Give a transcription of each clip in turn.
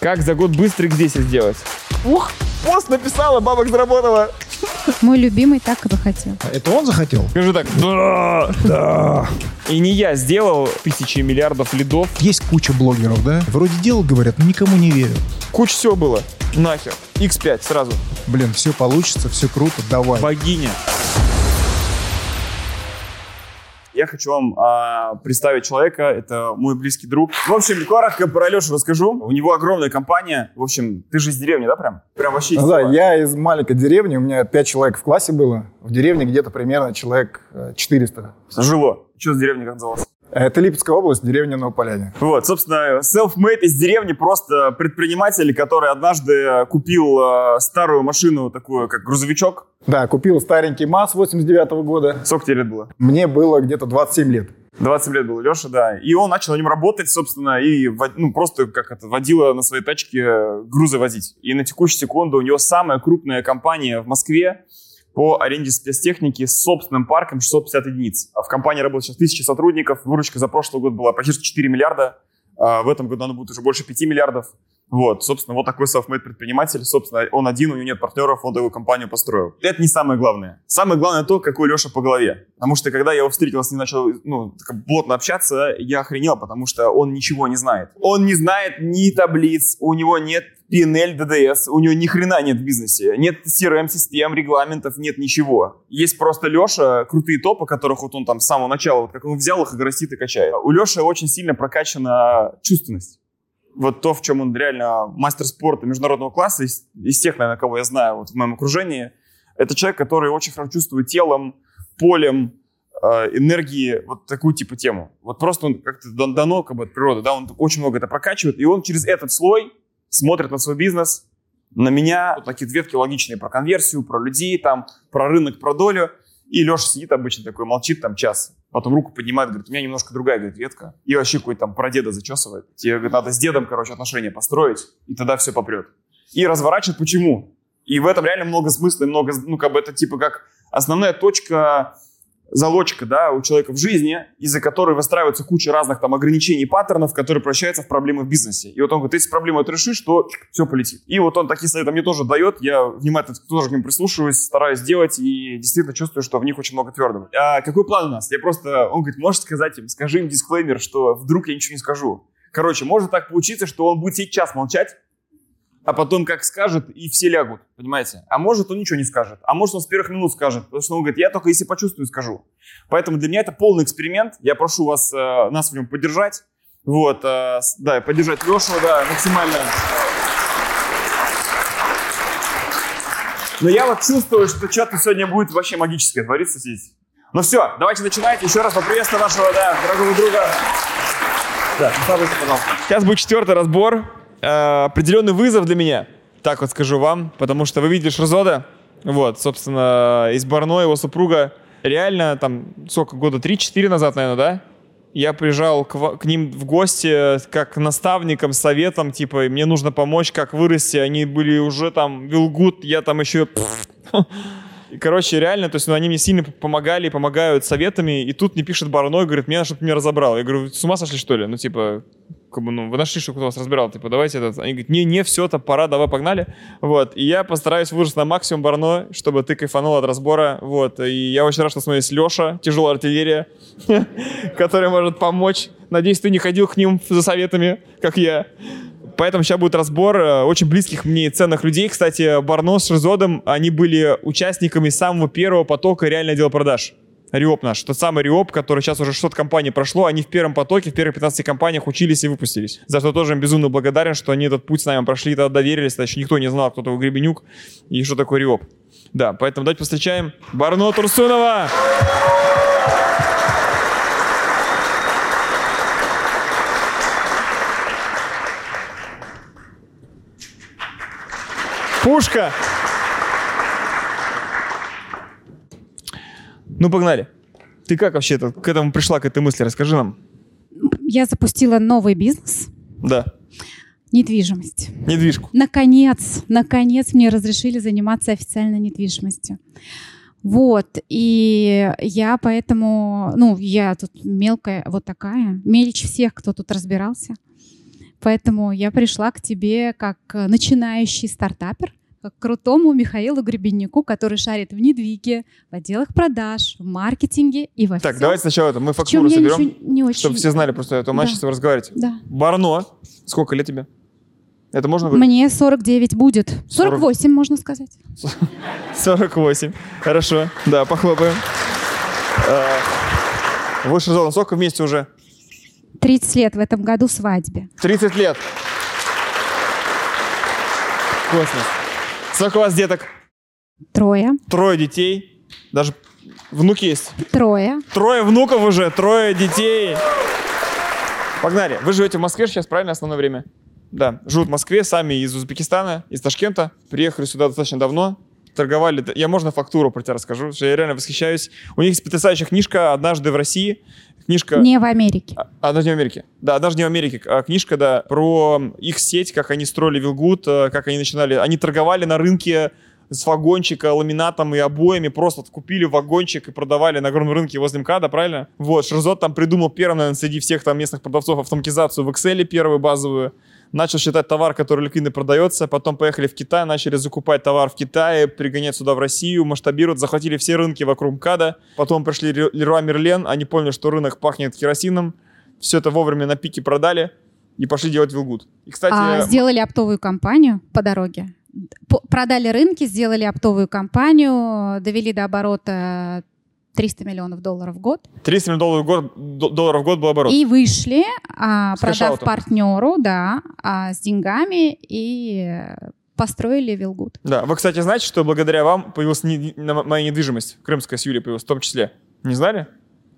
Как за год быстро их 10 сделать? Ух, пост написала, бабок заработала. Мой любимый так и бы хотел. Это он захотел? Скажи так, да, да. И не я сделал тысячи миллиардов лидов. Есть куча блогеров, да? Вроде дел говорят, но никому не верю. Куча всего было. Нахер. X5 сразу. Блин, все получится, все круто, давай. Богиня. Я хочу вам а, представить человека, это мой близкий друг. В общем, коротко про Лешу расскажу. У него огромная компания. В общем, ты же из деревни, да, прям? Прям вообще из Да, села. я из маленькой деревни, у меня пять человек в классе было. В деревне где-то примерно человек э, 400. Жило. Что с деревни как называлось? Это Липецкая область, деревня Новополяне. Вот, собственно, self-made из деревни просто предприниматель, который однажды купил э, старую машину, такую, как грузовичок. Да, купил старенький МАЗ 89 года. Сколько тебе лет было? Мне было где-то 27 лет. 20 лет был Леша, да. И он начал на нем работать, собственно, и ну, просто как это, водила на своей тачке э, грузы возить. И на текущую секунду у него самая крупная компания в Москве по аренде спецтехники с собственным парком 650 единиц. А в компании работает сейчас 1000 сотрудников. Выручка за прошлый год была почти 4 миллиарда. А в этом году она будет уже больше 5 миллиардов. Вот, собственно, вот такой self-made предприниматель. Собственно, он один, у него нет партнеров, он такую компанию построил. Это не самое главное. Самое главное то, какой Леша по голове. Потому что, когда я его встретил, с ним начал ну, плотно общаться, я охренел, потому что он ничего не знает. Он не знает ни таблиц, у него нет PNL, DDS, у него ни хрена нет в бизнесе. Нет CRM-систем, регламентов, нет ничего. Есть просто Леша, крутые топы, которых вот он там с самого начала, вот как он взял их и растит и качает. У Леши очень сильно прокачана чувственность вот то, в чем он реально мастер спорта международного класса, из, из тех, наверное, кого я знаю вот в моем окружении, это человек, который очень хорошо чувствует телом, полем, э, энергии, вот такую типа тему. Вот просто он как-то дан- дано как бы от природы, да, он очень много это прокачивает, и он через этот слой смотрит на свой бизнес, на меня, вот такие ветки логичные про конверсию, про людей, там, про рынок, про долю, и Леша сидит обычно такой, молчит там час, потом руку поднимает, говорит, у меня немножко другая, говорит, ветка. И вообще какой-то там про деда зачесывает. Тебе, говорит, надо с дедом, короче, отношения построить, и тогда все попрет. И разворачивает почему. И в этом реально много смысла, и много, ну, как бы это типа как основная точка, залочка, да, у человека в жизни, из-за которой выстраивается куча разных там ограничений, паттернов, которые превращаются в проблемы в бизнесе. И вот он говорит, если проблему эту решишь, то все полетит. И вот он такие советы мне тоже дает, я внимательно тоже к ним прислушиваюсь, стараюсь делать и действительно чувствую, что в них очень много твердого. А какой план у нас? Я просто, он говорит, можешь сказать им, скажи им дисклеймер, что вдруг я ничего не скажу. Короче, может так получиться, что он будет сейчас молчать, а потом как скажет, и все лягут, понимаете? А может он ничего не скажет, а может он с первых минут скажет, потому что он говорит, я только если почувствую, скажу. Поэтому для меня это полный эксперимент, я прошу вас, э, нас в нем поддержать, вот, э, да, поддержать Лешу, да, максимально. Но я вот чувствую, что что-то сегодня будет вообще магическое твориться здесь. Ну все, давайте начинать. Еще раз поприветствую нашего, да, дорогого друга. Да, пожалуйста. Сейчас будет четвертый разбор. Э, определенный вызов для меня, так вот скажу вам, потому что вы видели Шерзода, вот, собственно, из Барно, его супруга, реально, там, сколько, года, 3-4 назад, наверное, да? Я приезжал к, к ним в гости как к наставникам, советом, типа, мне нужно помочь, как вырасти. Они были уже там, Вилгуд, я там еще... И, короче, реально, то есть, ну, они мне сильно помогали, помогают советами, и тут мне пишет Барной, говорит, мне чтобы меня разобрал. Я говорю, с ума сошли, что ли? Ну, типа, как бы, ну, вы нашли, что кто вас разбирал, типа, давайте этот. Они говорят, не, не, все, это пора, давай, погнали. Вот, и я постараюсь выжить на максимум Барно, чтобы ты кайфанул от разбора, вот. И я очень рад, что с нами есть Леша, тяжелая артиллерия, который может помочь. Надеюсь, ты не ходил к ним за советами, как я. Поэтому сейчас будет разбор э, очень близких мне и ценных людей. Кстати, Барно с Шизодом, они были участниками самого первого потока реального отдела продаж. Риоп наш, тот самый Риоп, который сейчас уже 600 компаний прошло, они в первом потоке, в первых 15 компаниях учились и выпустились. За что тоже им безумно благодарен, что они этот путь с нами прошли, тогда доверились, тогда еще никто не знал, кто такой Гребенюк и что такое Риоп. Да, поэтому давайте встречаем Барно Турсунова! Пушка! Ну, погнали. Ты как вообще -то к этому пришла, к этой мысли? Расскажи нам. Я запустила новый бизнес Да, недвижимость. недвижку. Наконец, наконец мне разрешили заниматься официально недвижимостью. Вот, и я поэтому, ну, я тут мелкая, вот такая, мельче всех, кто тут разбирался. Поэтому я пришла к тебе как начинающий стартапер, к крутому Михаилу Гребеннику, который шарит в недвиге, в отделах продаж, в маркетинге и во Так, всем. давайте сначала это. Мы фактуру соберем, не очень... чтобы все знали просто, а то Да. мы сейчас вы разговариваете. Да. Барно. Сколько лет тебе? Это можно говорить? Мне 49 будет. 40. 48, можно сказать. 48. Хорошо. Да, похлопаем. А, Вы с Шизоном сколько вместе уже? 30 лет в этом году свадьбе. 30 лет. Космос. Сколько у вас деток? Трое. Трое детей. Даже внуки есть. Трое. Трое внуков уже, трое детей. Погнали. Вы живете в Москве сейчас, правильно, основное время? Да. Живут в Москве, сами из Узбекистана, из Ташкента. Приехали сюда достаточно давно. Торговали. Я можно фактуру про тебя расскажу, что я реально восхищаюсь. У них есть потрясающая книжка «Однажды в России». Книжка... Не в Америке. А, Однажды не в Америке. Да, однажды не в Америке. А, Книжка, да, про их сеть, как они строили Вилгуд, э, как они начинали. Они торговали на рынке с вагончика ламинатом и обоями, просто купили вагончик и продавали на огромном рынке возле МКАДа, правильно? Вот, Шерзот там придумал первым, наверное, среди всех там местных продавцов автоматизацию в Excel первую базовую. Начал считать товар, который ликвидно продается, потом поехали в Китай, начали закупать товар в Китае, пригонять сюда в Россию, масштабировать, захватили все рынки вокруг МКАДа, потом пришли Ле- Леруа Мерлен, они поняли, что рынок пахнет керосином, все это вовремя на пике продали и пошли делать Вилгуд. И, кстати, А, сделали оптовую компанию по дороге. Продали рынки, сделали оптовую компанию, довели до оборота 300 миллионов долларов в год. 300 миллионов долларов в год, долларов в год был оборот. И вышли, а, продав партнеру, да, а, с деньгами и построили Вилгуд. Да, вы, кстати, знаете, что благодаря вам появилась не- м- моя недвижимость, крымская с Юлей появилась в том числе. Не знали?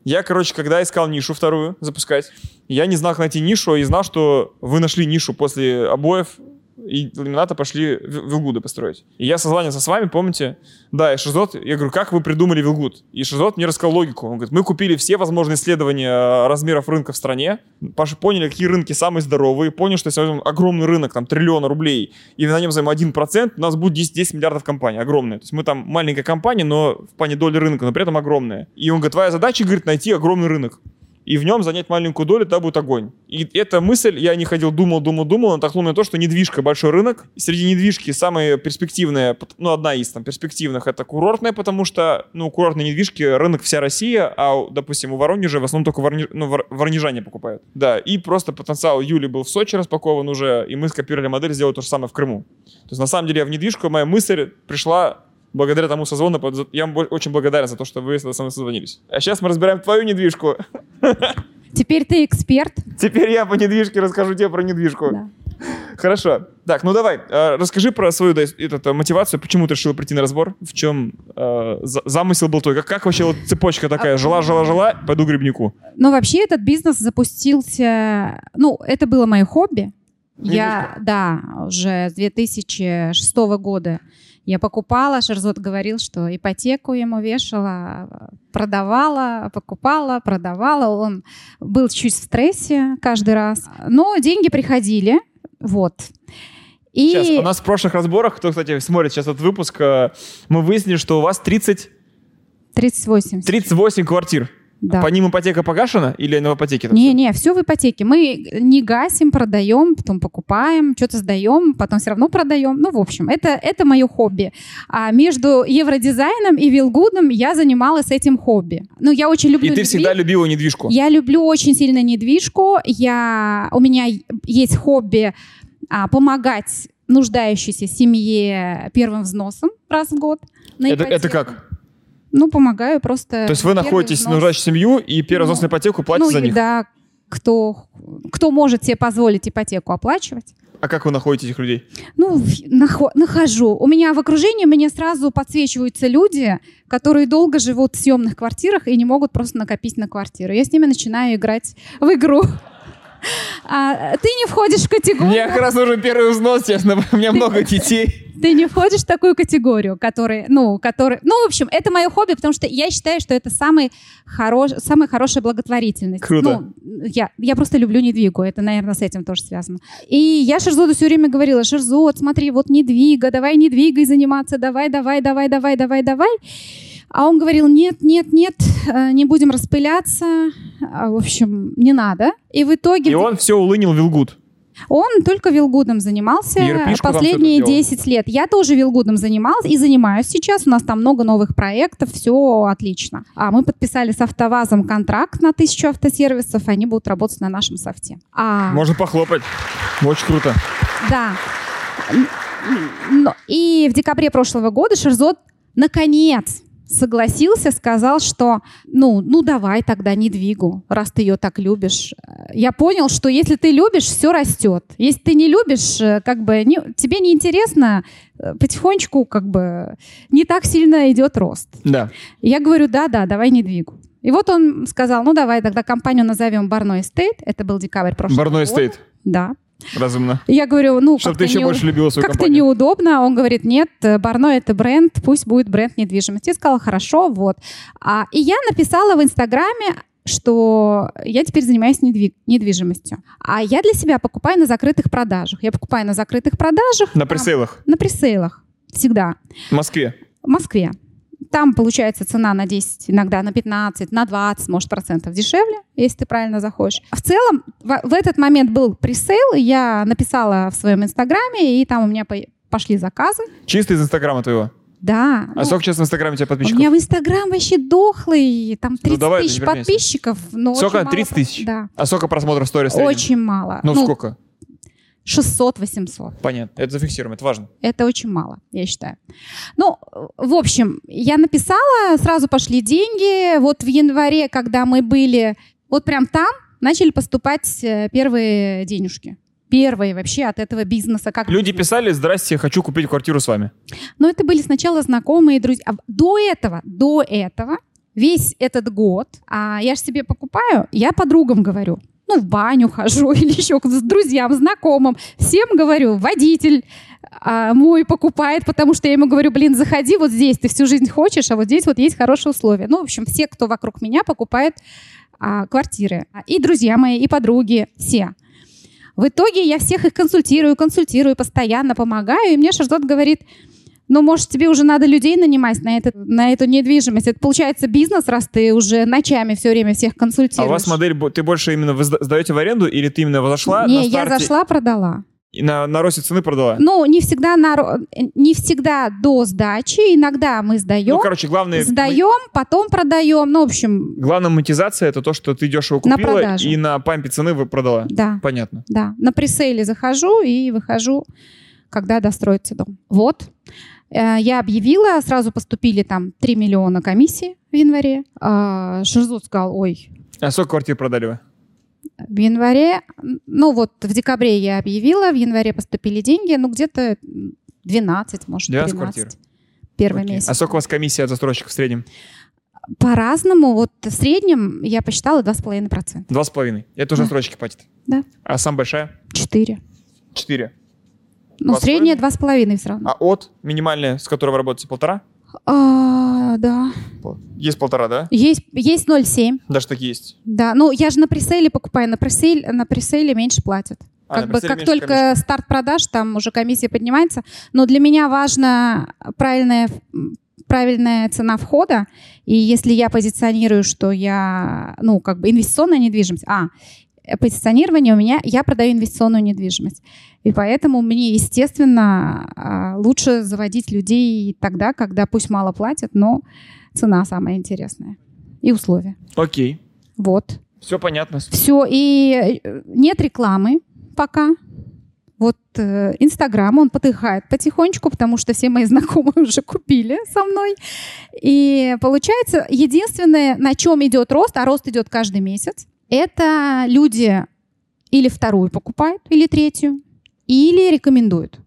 Я, короче, когда искал нишу вторую запускать, я не знал, как найти нишу, и знал, что вы нашли нишу после обоев и ламината пошли Вилгуды построить. И я созванивался с вами, помните? Да, и Шизот, я говорю, как вы придумали Вилгуд? И Шизот мне рассказал логику. Он говорит, мы купили все возможные исследования э, размеров рынка в стране, Паш- поняли, какие рынки самые здоровые, поняли, что если возьмем огромный рынок, там, триллиона рублей, и на нем займем 1%, у нас будет 10, 10 миллиардов компаний, огромные. То есть мы там маленькая компания, но в плане доли рынка, но при этом огромная. И он говорит, твоя задача, говорит, найти огромный рынок и в нем занять маленькую долю, тогда будет огонь. И эта мысль, я не ходил, думал, думал, думал, натолкнул на то, что недвижка большой рынок. Среди недвижки самая перспективная, ну, одна из там перспективных, это курортная, потому что, ну, курортные недвижки рынок вся Россия, а, допустим, у Воронежа в основном только Воронеж, ну, вор- воронежане покупают. Да, и просто потенциал Юли был в Сочи распакован уже, и мы скопировали модель, сделали то же самое в Крыму. То есть, на самом деле, я в недвижку, моя мысль пришла благодаря тому созвону. Я вам очень благодарен за то, что вы со мной созвонились. А сейчас мы разбираем твою недвижку. Теперь ты эксперт. Теперь я по недвижке расскажу тебе про недвижку. Да. Хорошо. Так, ну давай, э, расскажи про свою да, эту, мотивацию, почему ты решила прийти на разбор, в чем э, за- замысел был твой, как, как вообще вот цепочка такая, жила, жила, жила, пойду грибнику. Но вообще этот бизнес запустился... Ну, это было мое хобби. Я, Недвижка. да, уже с 2006 года я покупала, Шерзот говорил, что ипотеку ему вешала, продавала, покупала, продавала. Он был чуть в стрессе каждый раз. Но деньги приходили, вот. И Сейчас, у нас в прошлых разборах, кто, кстати, смотрит сейчас этот выпуск, э, мы выяснили, что у вас 30, 38. 38 квартир. Да. По ним ипотека погашена или на ипотеке? там всё? Не-не, все в ипотеке. Мы не гасим, продаем, потом покупаем, что-то сдаем, потом все равно продаем. Ну, в общем, это, это мое хобби. А между евродизайном и Вилгудом я занималась этим хобби. Ну, я очень люблю И ты недвиж- всегда любила недвижку. Я люблю очень сильно недвижку. Я... У меня есть хобби а, помогать нуждающейся семье первым взносом раз в год. на Это, это как? Ну, помогаю просто. То есть вы находитесь взнос. на нуждающую семью и первый Ну, взнос на ипотеку платите ну, за них. да, кто, кто может себе позволить ипотеку оплачивать. А как вы находите этих людей? Ну, нахо- нахожу. У меня в окружении мне сразу подсвечиваются люди, которые долго живут в съемных квартирах и не могут просто накопить на квартиру. Я с ними начинаю играть в игру. А, ты не входишь в категорию. Мне как раз нужен первый взнос, честно. У меня много детей. Ты не входишь в такую категорию, который, ну, который, ну, в общем, это мое хобби, потому что я считаю, что это самый хорош, самая хорошая благотворительность. Круто. Ну, я, я просто люблю недвигу, это, наверное, с этим тоже связано. И я Шерзоду все время говорила, Шерзод, смотри, вот недвига, давай недвигой заниматься, давай, давай, давай, давай, давай, давай. А он говорил, нет, нет, нет, э, не будем распыляться. А, В общем, не надо. И в итоге И он все улынил Вилгуд. он только вилгудом занимался И там последние всё это делал. 10 лет. Я тоже вилгудом занималась и занимаюсь сейчас. У нас там много новых проектов, все отлично. А мы подписали с АвтоВАЗом контракт на тысячу автосервисов, они будут работать на нашем софте. А, Можно похлопать. Очень круто. Да. Но- И в декабре прошлого года Шерзот наконец согласился, сказал, что ну, ну давай тогда не двигу, раз ты ее так любишь. Я понял, что если ты любишь, все растет. Если ты не любишь, э, как бы не- тебе не интересно, э, потихонечку как бы не так сильно идет рост. Да. Я говорю, да-да, давай не двигу. И вот он сказал, ну давай тогда компанию назовем Барной Эстейт. Это был декабрь прошлого Барной года. стоит. Да. Разумно. Я говорю, ну, Чтобы как-то ты еще не- больше любила свою как-то неудобно. Он говорит, нет, Барно это бренд, пусть будет бренд недвижимости. Я сказала, хорошо, вот. А, и я написала в Инстаграме, что я теперь занимаюсь недви- недвижимостью. А я для себя покупаю на закрытых продажах. Я покупаю на закрытых продажах. На там- пресейлах. на пресейлах. Всегда. В Москве. В Москве. Там получается цена на 10, иногда на 15, на 20, может, процентов дешевле, если ты правильно заходишь. В целом, в, в этот момент был пресейл, и я написала в своем инстаграме, и там у меня по- пошли заказы. Чисто из Инстаграма твоего. Да. А ну, сколько сейчас в Инстаграме у тебя у подписчиков? меня в Инстаграм вообще дохлый, там 30 давай, тысяч подписчиков. но Сколько? очень мало 30 про- тысяч? Да. А сколько просмотров сторис? Очень мало. Ну, сколько? 600-800. Понятно. Это зафиксируем, это важно. Это очень мало, я считаю. Ну, в общем, я написала, сразу пошли деньги. Вот в январе, когда мы были вот прям там, начали поступать э, первые денежки. Первые вообще от этого бизнеса. Как Люди бизнес. писали, здрасте, хочу купить квартиру с вами. Но это были сначала знакомые друзья. А До этого, до этого, весь этот год, а я же себе покупаю, я подругам говорю, ну, в баню хожу или еще с друзьям, знакомым. Всем говорю, водитель а, мой покупает, потому что я ему говорю, блин, заходи вот здесь, ты всю жизнь хочешь, а вот здесь вот есть хорошие условия. Ну, в общем, все, кто вокруг меня покупает а, квартиры. И друзья мои, и подруги, все. В итоге я всех их консультирую, консультирую, постоянно помогаю, и мне Шардот говорит, ну, может, тебе уже надо людей нанимать на, этот, на эту недвижимость. Это получается бизнес, раз ты уже ночами все время всех А консультируешь. у вас модель, ты больше именно сдаете в аренду или ты именно зашла Не, на я зашла, продала. и на, на росте цены продала? Ну, не всегда, на, не всегда до сдачи, иногда мы сдаем, Ну, короче, главное... сдаем, потом продаем. Ну, в общем, Главная монетизация это то, что ты дешево На купила продажу. и на пампе цены вы продала. да, Понятно. да. На пресейле захожу и выхожу, когда достроится дом. Вот. Э, Я объявила, сразу поступили там 3 миллиона комиссии в январе. А, Шерзут сказал, ой, А сколько квартир продали вы? В январе, ну вот в декабре я объявила, в январе поступили деньги, ну где-то 12, может, 12 13. квартир. Первый Окей. месяц. А сколько у вас комиссия от застройщиков в среднем? По-разному, вот в среднем я посчитала 2,5%. Два с половиной. Это уже Да. застройщики платят. Да. А самая большая? 4. Четыре. Ну, Два с средняя половиной? 2,5 все равно. А от минимальная, с которой вы работаете, полтора? А, да. Есть полтора, да? Есть, есть 0,7. Даже такие есть. Да, ну я же на пресейле покупаю, на, пресейле, на пресейле меньше платят. А, как бы как только комиссия. старт продаж, там уже комиссия поднимается. Но для меня важна правильная, правильная цена входа. И если я позиционирую, что я, ну, как бы инвестиционная недвижимость, а, позиционирование у меня, я продаю инвестиционную недвижимость. И поэтому мне, естественно, а, лучше заводить людей тогда, когда пусть мало платят, но цена самая интересная. И условия. Окей. Вот. Все понятно. Все, и э, нет рекламы пока. Вот э, Инстаграм, он потыхает потихонечку, потому что все мои знакомые уже купили со мной. И получается, единственное, на чем идет рост, а рост идет каждый месяц, это люди или вторую покупают, или третью, или рекомендуют.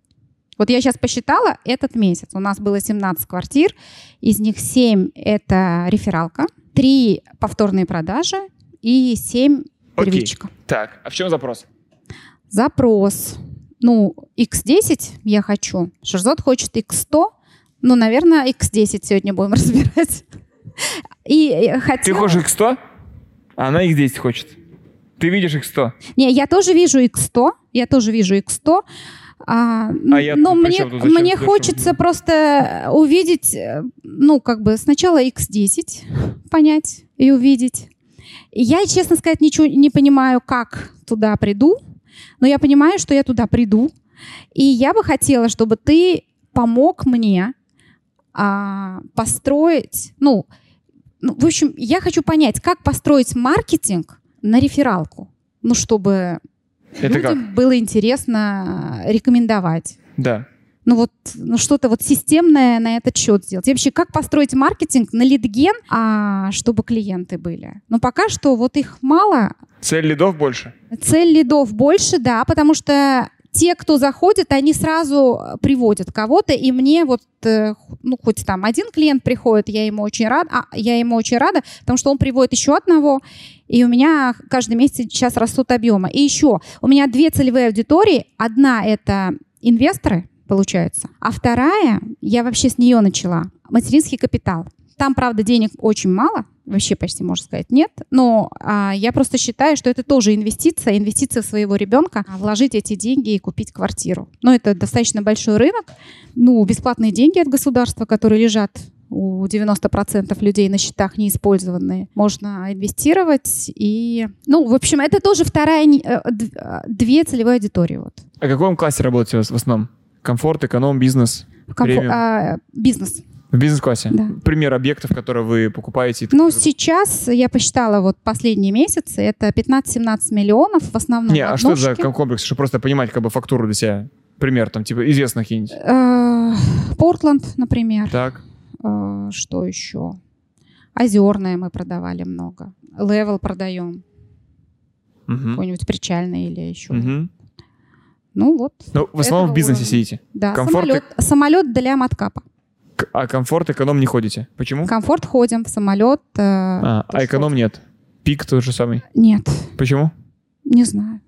Вот я сейчас посчитала этот месяц. У нас было 17 квартир, из них 7 это рефералка, 3 повторные продажи и 7 Окей. первичка. Так, а в чем запрос? Запрос. Ну, X10 я хочу. Шерзот хочет X100. Ну, наверное, X10 сегодня будем разбирать. И хотя... Ты хочешь X100, а она X10 хочет. Ты видишь X100. Не, я тоже вижу X100. Я тоже вижу X100. А, А я но мне, тут? Зачем мне хочется просто увидеть, э, ну, как бы сначала X10 понять и увидеть. Я, честно сказать, ничего не понимаю, как туда приду, но я понимаю, что я туда приду. И я бы хотела, чтобы ты помог мне а, построить, ну, ну, в общем, я хочу понять, как построить маркетинг на рефералку, ну, чтобы Это как? людям было интересно рекомендовать. Да. Ну вот, ну что-то вот системное на этот счет сделать. И вообще, как построить маркетинг на лидген, а, чтобы клиенты были? Но пока что вот их мало. Цель лидов больше? Цель лидов больше, да, потому что те, кто заходит, они сразу приводят кого-то, и мне вот, э, ну, хоть там один клиент приходит, я ему очень рада, а, я ему очень рада, потому что он приводит еще одного, и у меня каждый месяц сейчас растут объемы. И еще, у меня две целевые аудитории. Одна — это инвесторы, получается, а вторая, я вообще с нее начала, материнский капитал. Там, правда, денег очень мало, вообще почти, можно сказать, нет. Но а, я просто считаю, что это тоже инвестиция, инвестиция в своего ребенка, а, вложить эти деньги и купить квартиру. Но это достаточно большой рынок. Ну, бесплатные деньги от государства, которые лежат у 90% людей на счетах неиспользованные. Можно инвестировать и... Ну, в общем, это тоже вторая... э, э, Две целевые аудитории. Вот. А в каком классе работаете в основном? Комфорт, эконом, бизнес? Комфо- а, бизнес. В бизнес-классе? Да. Пример объектов, которые вы покупаете? Ну, сейчас я посчитала вот последние месяцы, это 15-17 миллионов в основном. Не, а что это за комплекс? Чтобы просто понимать как бы фактуру для себя. Пример, там, типа, известных какие-нибудь. Э, Портленд, например. Так. Э, Что еще? Озерное мы продавали много. Левел продаем. Мгм. Какой-нибудь причальный или еще. Мгм. Ну вот. Ну, в основном в бизнесе сидите. Да, Комфорт самолет для маткапа. А комфорт, эконом не ходите. Почему? Комфорт ходим, в самолет. э, А, а эконом нет. Пик тот же самый. Нет, Почему? не знаю.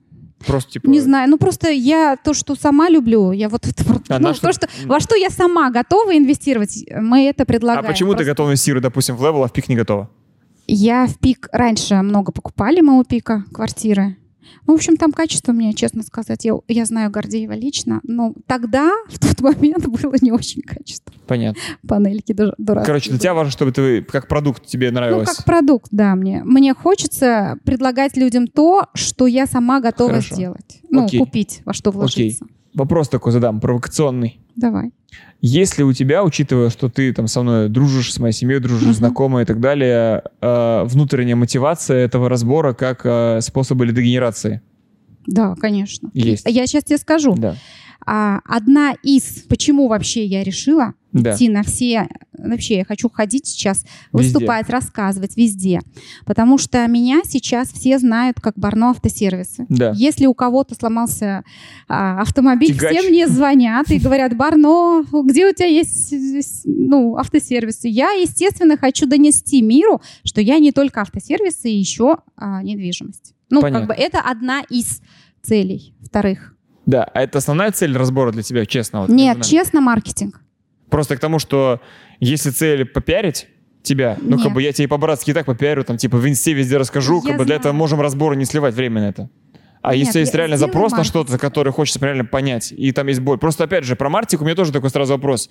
Просто типа... Не знаю, ну просто я то, что сама люблю, я вот это А ну, на то, что- что, во что я сама готова инвестировать, мы это А предлагаем. почему ты Просто готова инвестировать, допустим, в Level, а в пик не готова? Я в пик раньше много покупали мы у пика квартиры. Ну, в общем, там качество мне, честно сказать, я, я знаю Гордеева лично, но тогда, в тот момент, было не очень качество. Понятно. Панельки дур- дурацкие. Короче, для тебя важно, чтобы ты как продукт тебе Ну, нравилось. как продукт, да, мне. Мне хочется предлагать людям то, что я сама готова Хорошо. сделать. Ну, Окей. купить, во что вложиться. Вопрос такой задам, провокационный. Давай. Есть ли у тебя, учитывая, что ты там со мной дружишь, с моей семьей дружишь, Мгм. знакомая и так далее, э, внутренняя мотивация этого разбора как э, способы лидогенерации? Да, конечно. Есть. Я сейчас тебе скажу. Да. А, одна из, почему вообще я решила Да. идти на все, вообще я хочу ходить сейчас, Везде. выступать, рассказывать везде, потому что меня сейчас все знают как Барно автосервисы. Да. Если у кого-то сломался а, автомобиль, Тягач. все мне звонят и говорят, Барно, где у тебя есть ну, автосервисы? Я, естественно, хочу донести миру, что я не только автосервисы, еще а, недвижимость. Ну, Понятно. как бы это одна из целей. Вторых. Да, а это основная цель разбора для тебя, честно? Вот, Нет, честно, маркетинг. Просто к тому, что если цель попиарить тебя, ну, как Нет. бы я тебе по-братски и так попиарю, там, типа, в инсте везде расскажу, Я как бы для этого можем разборы не сливать время на это. А Нет, если есть реально запрос на что-то, который хочется реально понять, и там есть боль. Просто, опять же, про маркетинг у меня тоже такой сразу вопрос.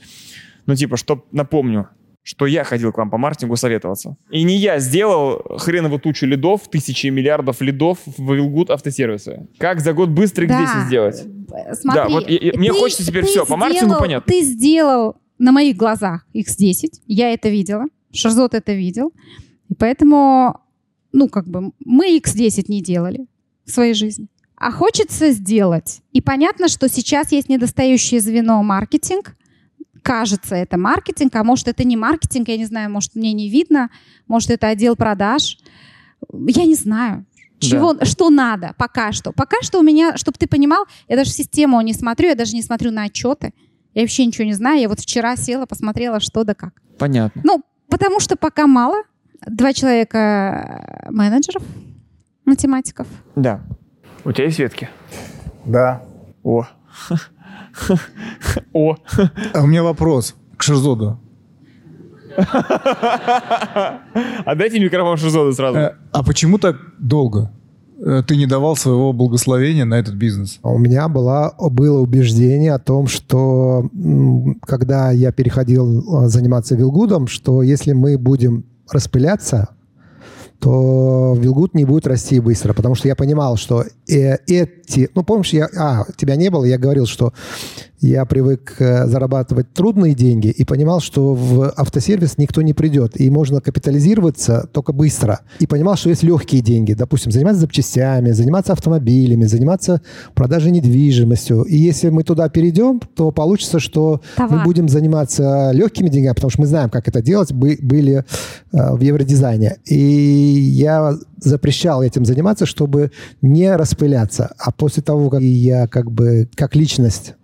Ну, типа, что напомню, что я ходил к вам по маркетингу советоваться. И не я сделал хреновую тучу лидов, тысячи и миллиардов лидов в Вилгуд автосервисы. Как за год быстро их Да. 10 сделать? Э, Смотри, Да, вот я- мне ты- хочется теперь ты всё, по маркетингу сделал- понятно. Ты сделал на моих глазах X10, я это видела, Шарзот это видел, и поэтому, ну, как бы, мы X10 не делали в своей жизни. А хочется сделать. И понятно, что сейчас есть недостающее звено маркетинг. Кажется, это маркетинг, а может, это не маркетинг, я не знаю, может, мне не видно, может, это отдел продаж. Я не знаю. Чего, что надо пока что. Пока что у меня, чтобы ты понимал, я даже систему не смотрю, я даже не смотрю на отчеты. Я вообще ничего не знаю. Я вот вчера села, посмотрела, что да как. Понятно. Ну, потому что пока мало. Два человека э, менеджеров, математиков. Да. У тебя есть ветки? Да. О. О. А у меня вопрос к Шерзоду. Отдайте микрофон Шизоду сразу. Э, А почему так долго? э, ты не давал своего благословения на этот бизнес? У меня была, было убеждение о том, что когда я переходил заниматься Вилгудом, что если мы будем распыляться, то Вилгуд не будет расти быстро, потому что я понимал, что эти... Ну, помнишь, я... А, тебя не было, я говорил, что я привык э, зарабатывать трудные деньги и понимал, что в автосервис никто не придет, и можно капитализироваться только быстро. И понимал, что есть легкие деньги, допустим, заниматься запчастями, заниматься автомобилями, заниматься продажей недвижимостью. И если мы туда перейдем, то получится, что Товар. мы будем заниматься легкими деньгами, потому что мы знаем, как это делать, были э, в евродизайне. И я запрещал этим заниматься, чтобы не распыляться. А после того, как я как бы как личность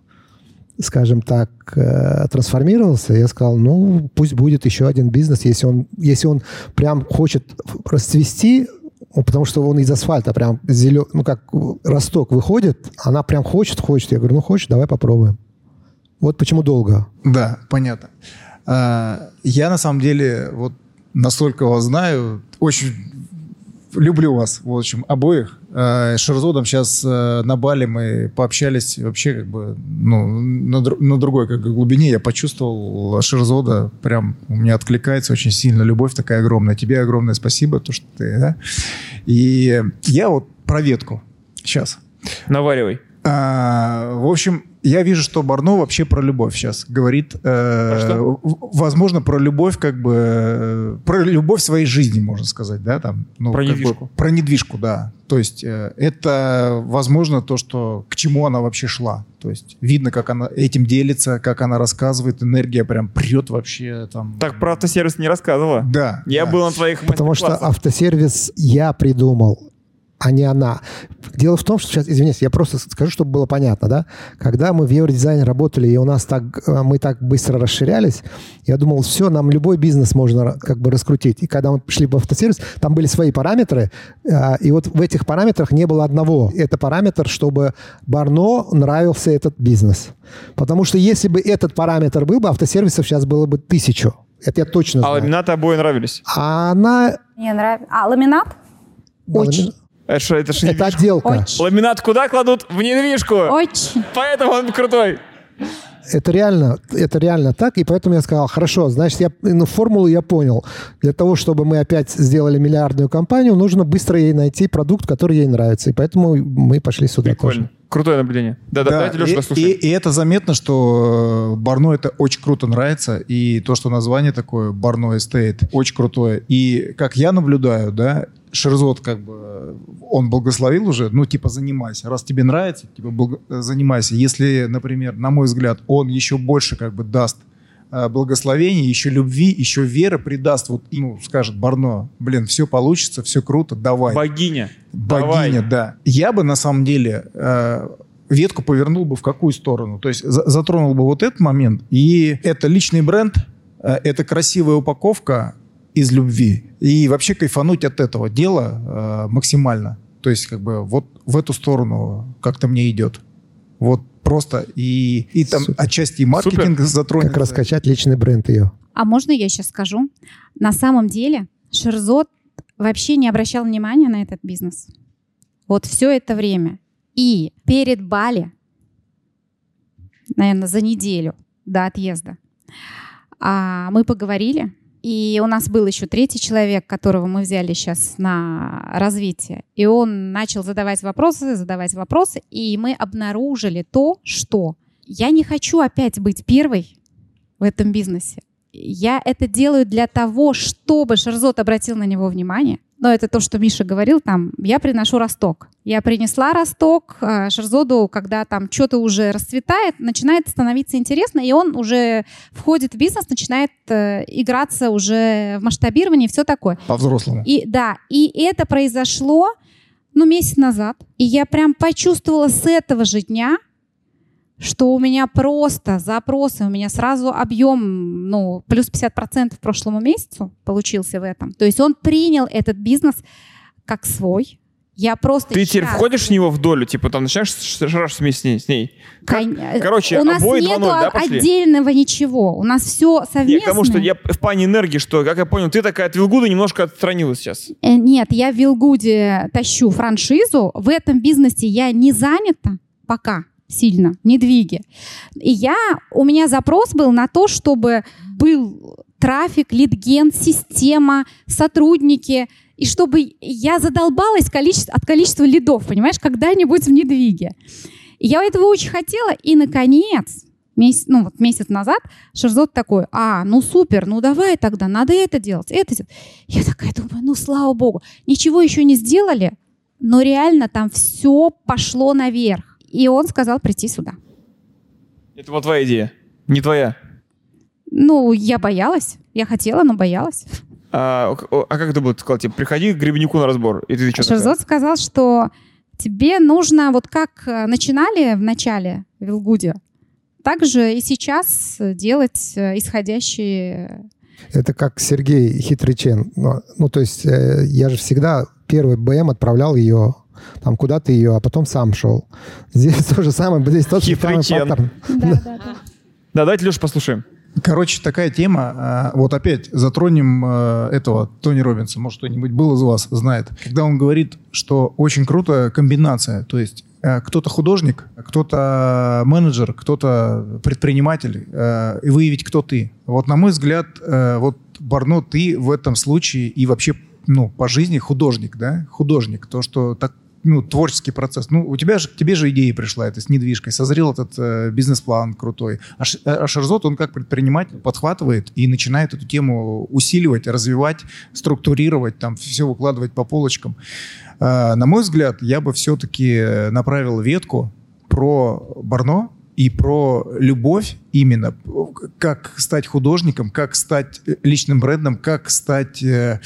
скажем так, э, трансформировался, я сказал, ну, пусть будет еще один бизнес, если он, если он прям хочет расцвести, потому что он из асфальта прям зелен, ну, как росток выходит, она прям хочет, хочет. Я говорю, ну, хочешь, давай попробуем. Вот почему долго. Да, понятно. А, я, на самом деле, вот настолько вас знаю, очень люблю вас, в общем, обоих. Э, Шерзодом сейчас э, на Бали мы пообщались вообще как бы ну, на, на другой как бы, глубине. Я почувствовал Шерзода, прям у меня откликается очень сильно любовь такая огромная. Тебе огромное спасибо, то, что ты, да? И я вот про ветку сейчас. Наваривай. А, в общем, я вижу, что Барно вообще про любовь сейчас говорит. Э, а возможно, про любовь, как бы, про любовь своей жизни, можно сказать, да, там. Ну, про недвижку. Бы, про недвижку, да. То есть э, это, возможно, то, что к чему она вообще шла. То есть видно, как она этим делится, как она рассказывает, энергия прям прет вообще там. Так про автосервис не рассказывала. Да. Я да. был на твоих Потому что автосервис я придумал а не она. Дело в том, что сейчас, извините, я просто скажу, чтобы было понятно, да, когда мы в евродизайне работали, и у нас так, э, мы так быстро расширялись, я думал, все, нам любой бизнес можно как бы раскрутить. И когда мы пришли в автосервис, там были свои параметры, э, и вот в этих параметрах не было одного. Это параметр, чтобы Барно нравился этот бизнес. Потому что если бы этот параметр был бы, автосервисов сейчас было бы тысячу. Это я точно а знаю. А ламинаты обои нравились? А она... Мне нравится. А ламинат? Очень. Это, это, это, это отделка. Очень. Ламинат куда кладут? В недвижку. Очень. Поэтому он крутой. Это реально, это реально так, и поэтому я сказал, хорошо, значит, я, ну, формулу я понял. Для того, чтобы мы опять сделали миллиардную компанию, нужно быстро ей найти продукт, который ей нравится, и поэтому мы пошли сюда Прикольно. тоже. Крутое наблюдение. Да, да, давайте, Леша, и, и, и это заметно, что э, Барно это очень круто нравится, и то, что название такое, Барно Эстейт, очень крутое. И как я наблюдаю, да, Шерзот как бы, он благословил уже, ну, типа, занимайся. Раз тебе нравится, типа, благ... занимайся. Если, например, на мой взгляд, он еще больше как бы даст э, благословения, еще любви, еще веры придаст, вот, ну, скажет Барно, блин, все получится, все круто, давай. Богиня. Богиня, давай. да. Я бы, на самом деле, э, ветку повернул бы в какую сторону? То есть за затронул бы вот этот момент, и это личный бренд, э, это красивая упаковка, из любви. И вообще кайфануть от этого дела э, максимально. То есть как бы вот в эту сторону как-то мне идет. Вот просто и, и там Супер. отчасти и маркетинг Супер. затронется. Как раскачать личный бренд ее. А можно я сейчас скажу? На самом деле Шерзот вообще не обращал внимания на этот бизнес. Вот все это время. И перед Бали, наверное, за неделю до отъезда, а мы поговорили, и у нас был еще третий человек, которого мы взяли сейчас на развитие. И он начал задавать вопросы, задавать вопросы, и мы обнаружили то, что я не хочу опять быть первой в этом бизнесе. Я это делаю для того, чтобы Шерзот обратил на него внимание, но это то, что Миша говорил, там, я приношу росток. Я принесла росток э, Шерзоду, когда там что-то уже расцветает, начинает становиться интересно, и он уже входит в бизнес, начинает э, играться уже в масштабировании, все такое. По-взрослому. И да, и это произошло, ну, месяц назад. И я прям почувствовала с этого же дня, что у меня просто запросы, у меня сразу объем, ну, плюс 50% к прошлому месяцу получился в этом. То есть он принял этот бизнес как свой, Я просто Ты теперь входишь в него в долю, типа там начинаешь вместе с ней. с ней. Как- Короче, у нас обои 2-0, нету да, пошли? отдельного ничего. У нас все совместно. Нет, потому что я в плане энергии, что, как я понял, ты такая от Вилгуда немножко отстранилась сейчас. Э, Нет, я в Вилгуде тащу франшизу. В этом бизнесе я не занята пока сильно, не двиги. И я, у меня запрос был на то, чтобы был трафик, лидген, система, сотрудники, и чтобы я задолбалась количество, от количества лидов, понимаешь, когда-нибудь в недвиге. И я этого очень хотела, и, наконец, месяц, ну, вот месяц назад Шерзот такой, а, ну супер, ну давай тогда, надо это делать, это делать. Я такая думаю, ну слава богу, ничего еще не сделали, но реально там все пошло наверх. И он сказал прийти сюда. Это была твоя идея, не твоя. Ну, я боялась, я хотела, но боялась. А, а как это было? Ты сказал, типа, приходи к Гребенюку на разбор. И ты что Шерзот сказал, что тебе нужно, вот как э, начинали в начале в Вилгуде, так же и сейчас э, делать э, исходящие... Это как Сергей Хитрычен. Ну, ну, то есть э, я же всегда первый БМ отправлял ее там куда-то ее, а потом сам шел. Здесь то же самое, здесь тот же самый паттерн. Да, да, да. Да, давайте, Леша, послушаем. Короче, такая тема. а, Вот опять затронем э, этого Тони Робинса. Может, кто-нибудь был из вас, знает. Когда он говорит, что очень крутая комбинация. То есть э, кто-то художник, кто-то менеджер, кто-то предприниматель. И выявить, кто ты. Вот, на мой взгляд, вот, Барно, ты в этом случае и вообще ну, по жизни художник, да? Художник. То, что так ну, творческий процесс. Ну, у тебя же, к тебе же идея пришла, это с недвижкой. Созрел этот э, бизнес-план крутой. А, Ш- а Шерзот, он как предприниматель подхватывает и начинает эту тему усиливать, развивать, структурировать, там все выкладывать по полочкам. Э, на мой взгляд, я бы все-таки направил ветку про Барно и про любовь именно, как стать художником, как стать э, личным брендом, как стать... э,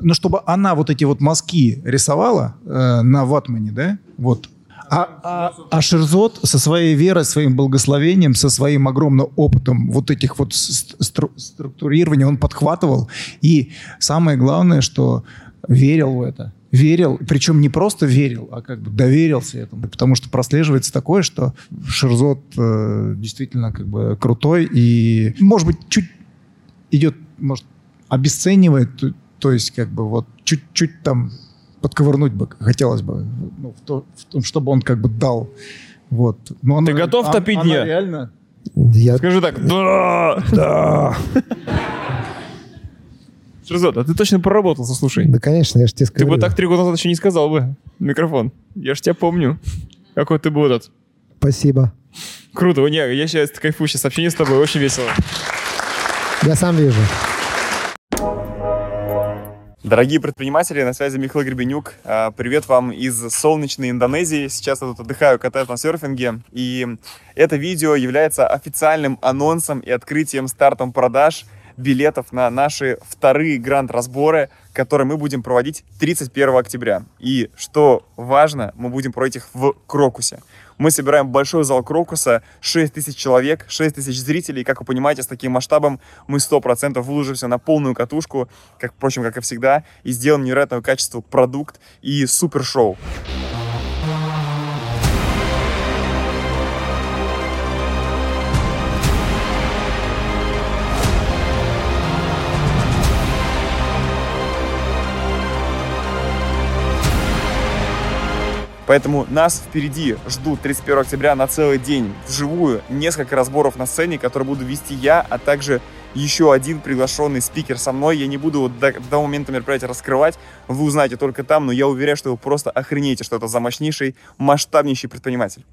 ну, чтобы она вот эти вот мазки рисовала э, на ватмане, да, вот. А, а, а Шерзот со своей верой, своим благословением, со своим огромным опытом вот этих вот стру- структурирования он подхватывал. И самое главное, что верил в это. Верил, причем не просто верил, а как бы доверился этому. Потому что прослеживается такое, что Шерзот э, действительно как бы крутой и, может быть, чуть идет, может, обесценивает, то, то есть как бы вот чуть-чуть там подковырнуть бы хотелось бы, ну, в, то- в том, чтобы он как бы дал. Вот. Но Ты она- готов он- топить она мне? реально... Я, Скажи так, да, да. Шерзот, а ты точно проработался, слушай. Да, конечно, я же тебе Ты скажу. бы так три года назад еще не сказал бы. Микрофон. Я ж тебя помню. Какой ты был этот. Спасибо. Круто. Не, я сейчас кайфую сейчас общение с тобой. Очень весело. Я сам вижу. Дорогие предприниматели, на связи Михаил Гребенюк. А, Привет вам из солнечной Индонезии. Сейчас я тут отдыхаю, катаюсь на серфинге. И это видео является официальным анонсом и открытием стартом продаж билетов на наши вторые гранд-разборы, которые мы будем проводить 31 октября. И что важно, мы будем проводить их в Крокусе. Мы собираем большой зал Крокуса, 6 тысяч человек, 6 тысяч зрителей. Как вы понимаете, с таким масштабом мы 100% выложимся на полную катушку, как, впрочем, как и всегда, и сделаем невероятного качества продукт и супер Поэтому нас впереди ждут 31 октября на целый день вживую несколько разборов на сцене, которые буду вести я, а также еще один приглашенный спикер со мной. Я не буду вот до, до момента мероприятия раскрывать, вы узнаете только там, но я уверяю, что вы просто охренеете, что это за мощнейший, масштабнейший предприниматель.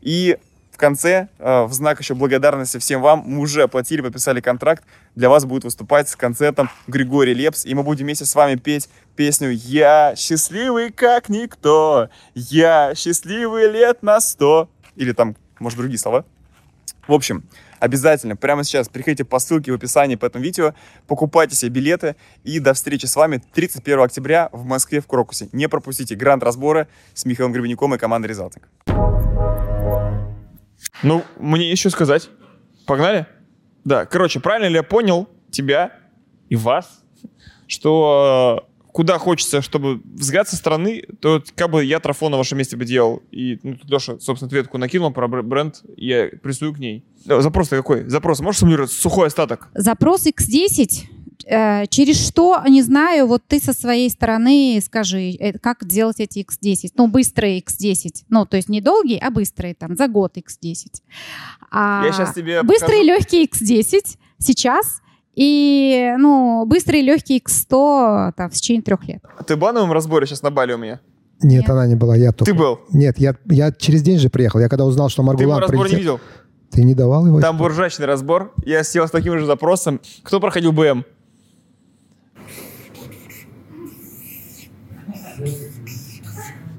И в конце, э, в знак еще благодарности всем вам, мы уже оплатили, подписали контракт. Для вас будет выступать с концертом Григорий Лепс. И мы будем вместе с вами петь песню «Я счастливый как никто, я счастливый лет на сто». Или там, может, другие слова. В общем, обязательно прямо сейчас приходите по ссылке в описании по этому видео, покупайте себе билеты и до встречи с вами 31 октября в Москве в Крокусе. Не пропустите гранд-разборы с Михаилом Гребенюком и командой Резалтинг. Ну, мне еще сказать. Погнали? Да, короче, правильно ли я понял тебя и вас, что э, куда хочется, чтобы взгляд со стороны, то как бы я трафон на вашем месте бы делал. И ну, Леша, собственно, ответку накинул про бр- бренд, я присую к ней. Запрос-то какой? Запрос. Можешь сформулировать сухой остаток? Запрос X10. Э, через что, не знаю, вот ты со своей стороны скажи, э, как делать эти X10. Ну, быстрые X10. Ну, то есть не долгие, а быстрые, там, за год X10. А Я сейчас тебе Быстрый и покажу. легкий X10 сейчас и, ну, быстрый и легкий X100 там, в течение трех лет. Ты в бановом разборе сейчас на Бали у меня? Нет, Нет. она не была, я только. Ты был? Нет, я, я через день же приехал. Я когда узнал, что Ты мой Маргулан разбор не прилетел- видел? Ты не давал его? Там буржачный разбор. Я сел с таким же запросом. Кто проходил БМ?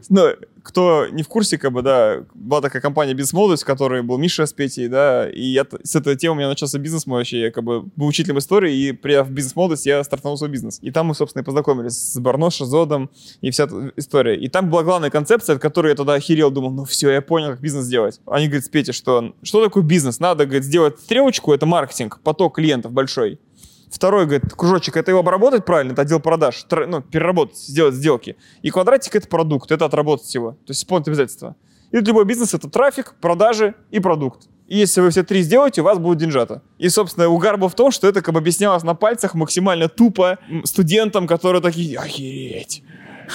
Ну, кто не в курсе, как бы, да, была такая компания «Бизнес-молодость», в которой был Миша с Петей, да, и я, с этой темы у меня начался бизнес мой вообще, я как бы был учителем истории, и приехав в «Бизнес-молодость», я стартанул свой бизнес. И там мы, собственно, и познакомились с Барно, Шазодом и вся эта история. И там была главная концепция, от которой я тогда охерел, думал, ну все, я понял, как бизнес делать. Они говорят, с Петей, что, что такое бизнес? Надо, говорит, сделать стрелочку, это маркетинг, поток клиентов большой. Второй, говорит, кружочек, это его обработать правильно, это отдел продаж, тр- ну, переработать, сделать сделки. И квадратик — это продукт, это отработать его, то есть исполнить обязательства. И любой бизнес — это трафик, продажи и продукт. И если вы все три сделаете, у вас будет деньжата. И, собственно, угар был в том, что это как бы объяснялось на пальцах максимально тупо студентам, которые такие, охереть.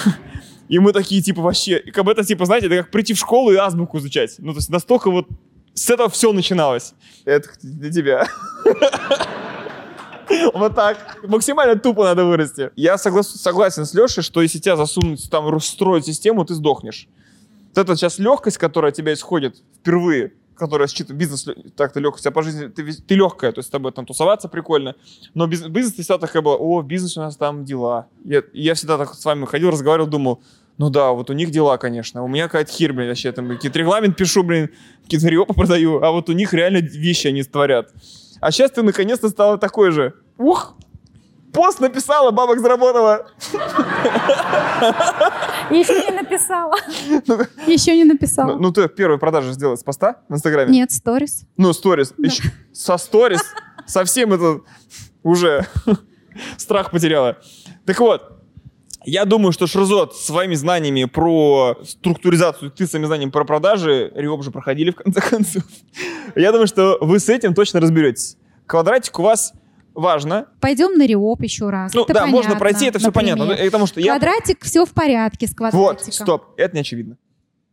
И мы такие, типа, вообще, как бы это, типа, знаете, это как прийти в школу и азбуку изучать. Ну, то есть настолько вот с этого все начиналось. Это для тебя. Вот так. Максимально тупо надо вырасти. Я соглас- согласен с Лешей, что если тебя засунуть, там, расстроить систему, ты сдохнешь. Вот эта сейчас легкость, которая от тебя исходит впервые, которая считывает бизнес так-то легкость, а по жизни ты, ты легкая, то есть с тобой там тусоваться прикольно, но бизнес, бизнес всегда такая была, о, в бизнесе у нас там дела. Я, я всегда так с вами ходил, разговаривал, думал, ну да, вот у них дела, конечно, у меня какая-то херь, блин, вообще, там, какие-то регламент пишу, блин, какие-то риопы продаю, а вот у них реально вещи они творят. А сейчас ты наконец-то стала такой же. Ух! Пост написала, бабок заработала. Еще не написала. Еще не Ну, написала. ну, ты первую продажу сделала с поста в Инстаграме? Нет, сторис. Ну, сторис. Со сторис совсем это уже страх потеряла. Так вот, я думаю, что Шрзот своими знаниями про структуризацию, ты своими знаниями про продажи, Риоп же проходили в конце концов. Я думаю, что вы с этим точно разберетесь. Квадратик у вас важно. Пойдем на Риоп еще раз. Ну Это да, можно понятно, пройти, это все например. понятно. Ну, Потому что я... Квадратик, все в порядке с квадратиком. Вот, стоп, это не очевидно.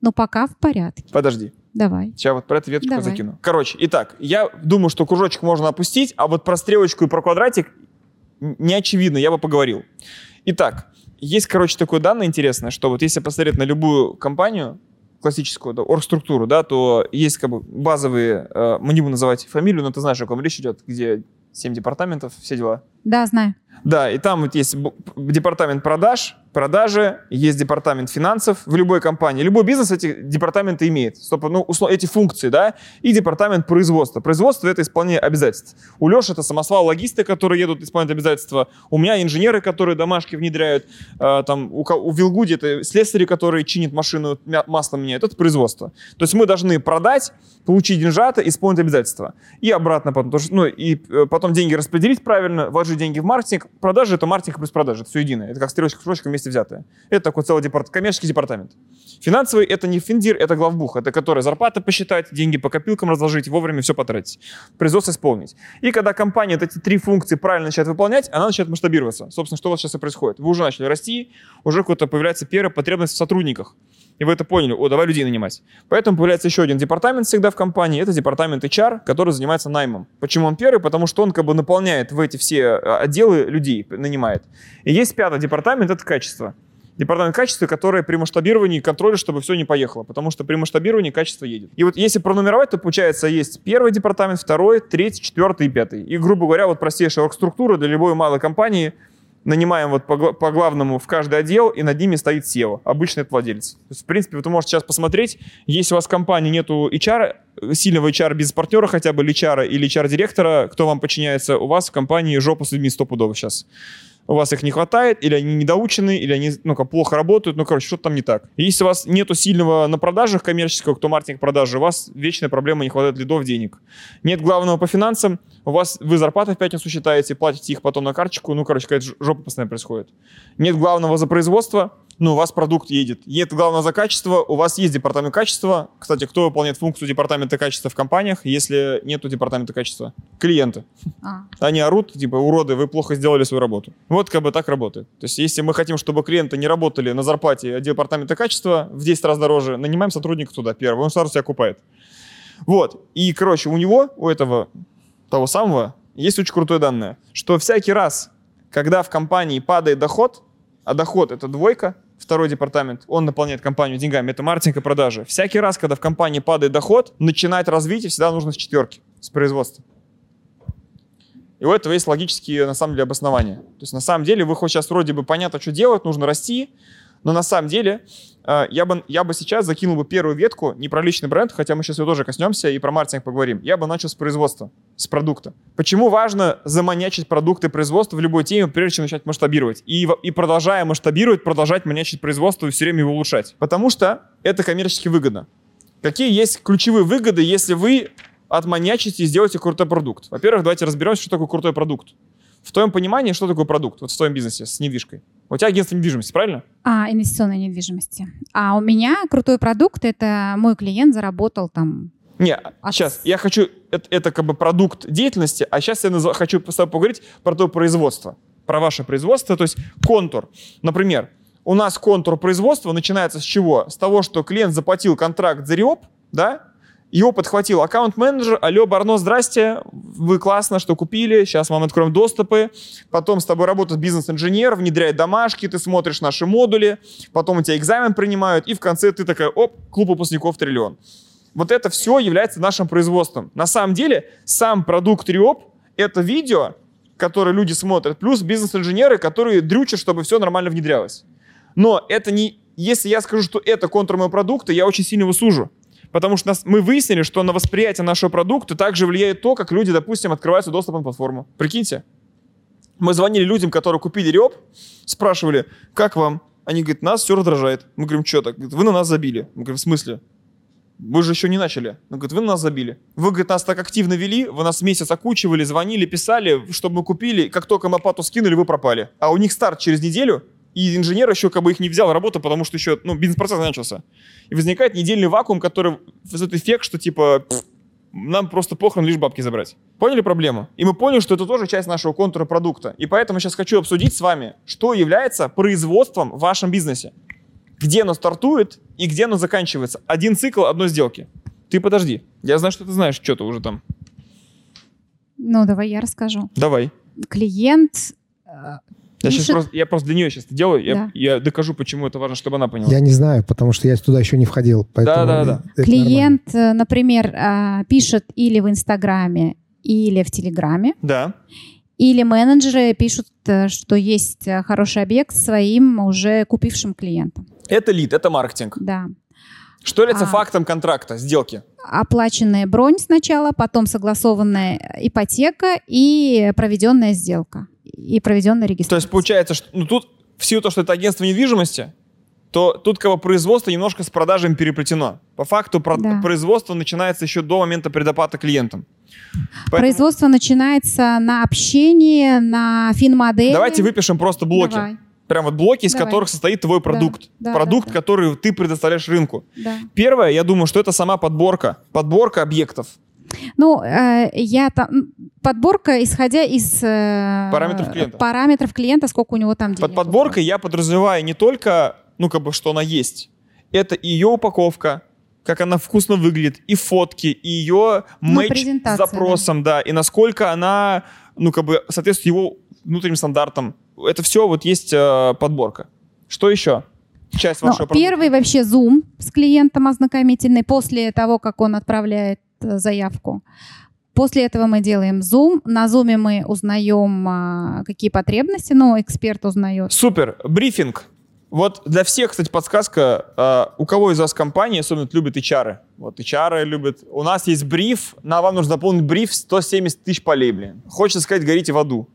Ну, пока в порядке. Подожди. Давай. Сейчас вот про эту веточку Давай. закину. Короче, итак, я думаю, что кружочек можно опустить, а вот про стрелочку и про квадратик не очевидно, я бы поговорил. Итак, есть, короче, такое данное интересное, что вот если посмотреть на любую компанию, классическую да, оргструктуру, да, то есть как бы базовые, э, мы не будем называть фамилию, но ты знаешь, о ком речь идет, где 7 департаментов, все дела. Да, знаю. Да, и там вот есть департамент продаж, продажи, есть департамент финансов в любой компании. Любой бизнес эти департаменты имеет. Стоп, ну, условно, эти функции, да, и департамент производства. Производство — это исполнение обязательств. У Леши это самосвал логисты, которые едут исполнять обязательства. У меня инженеры, которые домашки внедряют. Э, там, у, у Вилгуди это слесари, которые чинят машину, масло меняют. Это производство. То есть мы должны продать, получить деньжата, исполнить обязательства. И обратно потом. Что, ну, и э, потом деньги распределить правильно, вложить деньги в маркетинг. Продажи — это маркетинг плюс продажи. Это все единое. Это как стрелочка строчка вместе взятая. Это такой целый департ... коммерческий департамент. Финансовый — это не финдир, это главбух. Это который зарплаты посчитать, деньги по копилкам разложить, вовремя все потратить. Производство исполнить. И когда компания вот эти три функции правильно начинает выполнять, она начинает масштабироваться. Собственно, что у вас сейчас и происходит. Вы уже начали расти, уже какая-то появляется первая потребность в сотрудниках. И вы это поняли, о, давай людей нанимать. Поэтому появляется еще один департамент всегда в компании, это департамент HR, который занимается наймом. Почему он первый? Потому что он как бы наполняет в эти все э, отделы людей, нанимает. И есть пятый департамент, это качество. Департамент качества, который при масштабировании контролирует, чтобы все не поехало, потому что при масштабировании качество едет. И вот если пронумеровать, то получается есть первый департамент, второй, третий, четвертый и пятый. И, грубо говоря, вот простейшая оргструктура для любой малой компании нанимаем вот по, по главному в каждый отдел, и над ними стоит SEO. Обычно это владелец. То есть, в принципе, вы можете сейчас посмотреть, если у вас в компании нету HR, сильного HR бизнес-партнера хотя бы, или HR, или HR-директора, кто вам подчиняется, у вас в компании жопа с людьми стопудово сейчас. У вас их не хватает, или они недоучены, или они ну, плохо работают, ну, короче, что-то там не так. Если у вас нету сильного на продажах коммерческого, кто маркетинг продажи, у вас вечная проблема, не хватает лидов, денег. Нет главного по финансам, у вас вы зарплаты в пятницу считаете, платите их потом на карточку, ну, короче, какая-то жопа постоянно происходит. Нет главного за производство, ну, у вас продукт едет. Нет главного за качество, у вас есть департамент качества. Кстати, кто выполняет функцию департамента качества в компаниях, если нету департамента качества? Клиенты. А. Они орут, типа, уроды, вы плохо сделали свою работу. Вот как бы так работает. То есть, если мы хотим, чтобы клиенты не работали на зарплате департамента качества в 10 раз дороже, нанимаем сотрудника туда первого, он сразу себя окупает. Вот. И, короче, у него, у этого того самого, есть очень крутое данное, что всякий раз, когда в компании падает доход, а доход это двойка, второй департамент, он наполняет компанию деньгами, это маркетинг и продажи. Всякий раз, когда в компании падает доход, начинать развитие всегда нужно с четверки, с производства. И у этого есть логические, на самом деле, обоснования. То есть, на самом деле, вы хоть сейчас вроде бы понятно, что делать, нужно расти, но на самом деле я бы, я бы сейчас закинул бы первую ветку не про личный бренд, хотя мы сейчас ее тоже коснемся и про маркетинг поговорим. Я бы начал с производства, с продукта. Почему важно заманячить продукты производства в любой теме, прежде чем начать масштабировать? И, и продолжая масштабировать, продолжать манячить производство и все время его улучшать. Потому что это коммерчески выгодно. Какие есть ключевые выгоды, если вы отманячите и сделаете крутой продукт? Во-первых, давайте разберемся, что такое крутой продукт. В твоем понимании, что такое продукт вот в твоем бизнесе с недвижкой? У тебя агентство недвижимости, правильно? А, инвестиционной недвижимости. А у меня крутой продукт, это мой клиент заработал там Не, сейчас, я хочу, это, это как бы продукт деятельности, а сейчас я назва- хочу с тобой поговорить про то производство, про ваше производство, то есть контур. Например, у нас контур производства начинается с чего? С того, что клиент заплатил контракт за РИОП, да, его подхватил аккаунт-менеджер, алло, Барно, здрасте, вы классно, что купили, сейчас вам откроем доступы, потом с тобой работает бизнес-инженер, внедряет домашки, ты смотришь наши модули, потом у тебя экзамен принимают, и в конце ты такая, оп, клуб выпускников триллион. Вот это все является нашим производством. На самом деле, сам продукт Риоп — это видео, которое люди смотрят, плюс бизнес-инженеры, которые дрючат, чтобы все нормально внедрялось. Но это не... Если я скажу, что это контур моего продукта, я очень сильно его сужу. Потому что нас, мы выяснили, что на восприятие нашего продукта также влияет то, как люди, допустим, открываются доступ на платформу. Прикиньте. Мы звонили людям, которые купили РЕОП, спрашивали, как вам? Они говорят, нас все раздражает. Мы говорим, что так? Говорят, вы на нас забили. Мы говорим, в смысле? Вы же еще не начали. Он говорит, вы на нас забили. Вы, говорит, нас так активно вели, вы нас месяц окучивали, звонили, писали, чтобы мы купили. Как только мы оплату скинули, вы пропали. А у них старт через неделю, и инженер еще как бы их не взял работу, потому что еще, ну, бизнес-процесс начался. И возникает недельный вакуум, который вызывает эффект, что типа нам просто похрен лишь бабки забрать. Поняли проблему? И мы поняли, что это тоже часть нашего контура продукта. И поэтому сейчас хочу обсудить с вами, что является производством в вашем бизнесе. Где оно стартует и где оно заканчивается. Один цикл одной сделки. Ты подожди. Я знаю, что ты знаешь что-то уже там. Ну, давай я расскажу. Давай. Клиент Я, сейчас просто, я просто для нее сейчас делаю. Я, Да. я докажу, почему это важно, чтобы она поняла. Я не знаю, потому что я туда еще не входил. поэтому Да-да-да. это клиент, э, например, э, пишет или в Инстаграме, или в Телеграме, Да. или менеджеры пишут, э, что есть э, хороший объект своим уже купившим клиентам. Это лид, это маркетинг. Да. Что является А. фактом контракта, сделки? Оплаченная бронь сначала, потом согласованная ипотека и проведенная сделка. И проведенная То регистрация. есть получается, что ну, тут в силу того, что это агентство недвижимости, то тут как бы производство немножко с продажами переплетено. По факту про- Да. производство начинается еще до момента предоплаты клиентам. Поэтому Производство начинается на общении, на финмодели. Давайте выпишем просто блоки. Давай. Прям вот блоки, из Давай. которых состоит твой продукт. да, продукт, да, да. который ты предоставляешь рынку. Да. Первое, я думаю, что это сама подборка. Подборка объектов. Ну, э, я там подборка, исходя из э, Параметров клиента. параметров клиента, сколько у него там денег. Под подборкой я подразумеваю не только, ну, как бы, что она есть. Это ее упаковка, как она вкусно выглядит, и фотки, и ее Ну, матч с запросом, да. и насколько она, ну, как бы, соответствует его внутренним стандартам. Это все вот есть э, подборка. Что еще? Часть Ну, вашего продукта. первый вообще зум с клиентом ознакомительный после того, как он отправляет заявку. После этого мы делаем зум. На зуме мы узнаем, а, какие потребности, ну, эксперт узнает. Супер. Брифинг. Вот для всех, кстати, подсказка. э, у кого из вас компании особенно любит HR? Вот HR любят. У нас есть бриф. На вам нужно заполнить бриф 170 тысяч полей, блин. Хочется сказать, горите в аду.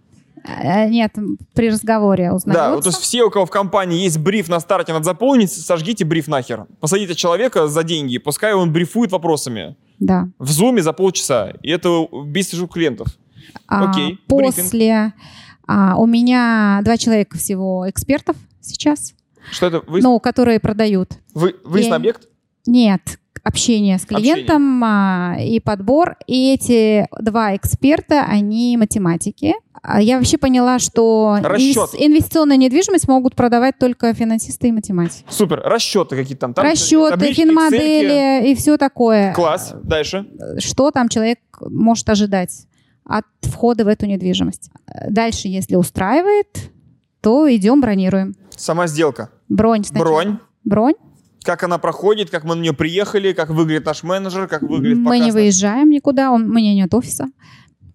Э, Нет, при разговоре Да, узнается. вот, то есть все, у кого в компании есть бриф на старте надо заполнить, сожгите бриф нахер. Посадите человека за деньги, пускай он брифует вопросами. Да. В зуме за полчаса. И это бесит у клиентов. А, Окей. После а, у меня два человека всего экспертов сейчас, Что это? Вы, ну, которые продают. вы, выезд на я- объект? Нет, общение с клиентом а, и подбор. И эти два эксперта, они математики. А Я вообще поняла, что Расчет. инвес- инвестиционную недвижимость могут продавать только финансисты и математики. Супер. Расчеты какие-то там. там Расчеты, таблички, финмодели и все такое. Класс. Дальше. Что там человек может ожидать от входа в эту недвижимость. Дальше, если устраивает, то идем бронируем. Сама сделка. Бронь сначала. Бронь. Бронь. Как она проходит, как мы на нее приехали, как выглядит наш менеджер, как выглядит Мы не показ выезжаем никуда, он, у меня нет офиса.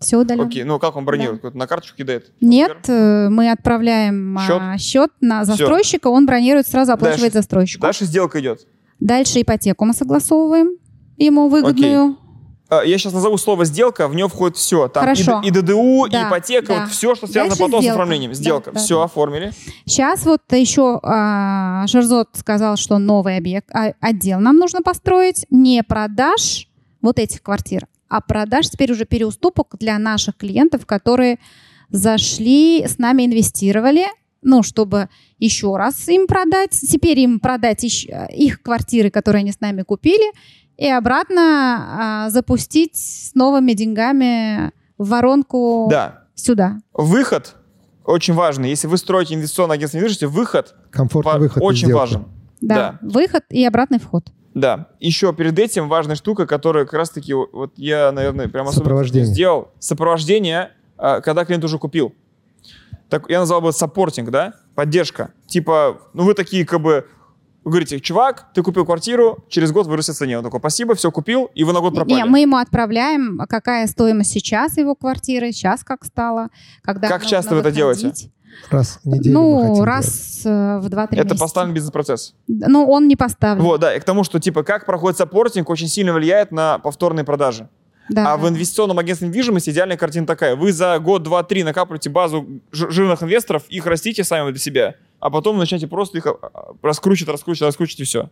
Все удаленно. Окей, ну как он бронирует? Какой-то На карточку кидает? Нет, э, мы отправляем а, Счет? счет на застройщика, он бронирует, сразу оплачивает Дальше. застройщику. Дальше сделка идет. Дальше ипотеку мы согласовываем ему выгодную. А, Я сейчас назову слово сделка, в нее входит все. Там Хорошо. И, и ДДУ, и Да, ипотека, да. вот все, что связано Дальше потом с сделка. оформлением. Да, Сделка. да, все, да. оформили. Сейчас вот еще а, Шерзот сказал, что новый объект, а, отдел нам нужно построить, не продаж вот этих квартир, а продаж теперь уже переуступок для наших клиентов, которые зашли, с нами инвестировали, ну, чтобы еще раз им продать, теперь им продать ищ- их квартиры, которые они с нами купили, и обратно а, запустить с новыми деньгами в воронку Да. сюда. Выход очень важный. Если вы строите инвестиционное агентство недвижимости, выход Комфортный выход очень важен. Да, выход и обратный вход. Да. Еще перед этим важная штука, которая как раз-таки вот я, наверное, прям особенно Сопровождение. сделал. Сопровождение, а, когда клиент уже купил. Так, я назвал бы supporting, да? Поддержка. Типа, ну вы такие как бы, вы говорите, чувак, ты купил квартиру, через год вырастет цене. Он такой, спасибо, все купил, и вы на год пропали. Не, мы ему отправляем, какая стоимость сейчас его квартиры, сейчас как стало, когда Как часто вы это делаете? Раз в неделю Ну, делать. раз э, в 2-3 Это месяца. поставленный бизнес-процесс. Ну, он не поставлен. Вот, да, и к тому, что типа как проходит supporting, очень сильно влияет на повторные продажи. Да, А в инвестиционном агентстве недвижимости идеальная картина такая. Вы за год, два, три накапливаете базу жирных инвесторов, их растите сами для себя, а потом начнете просто их а, а, раскручивать, раскручивать, раскручивать и все.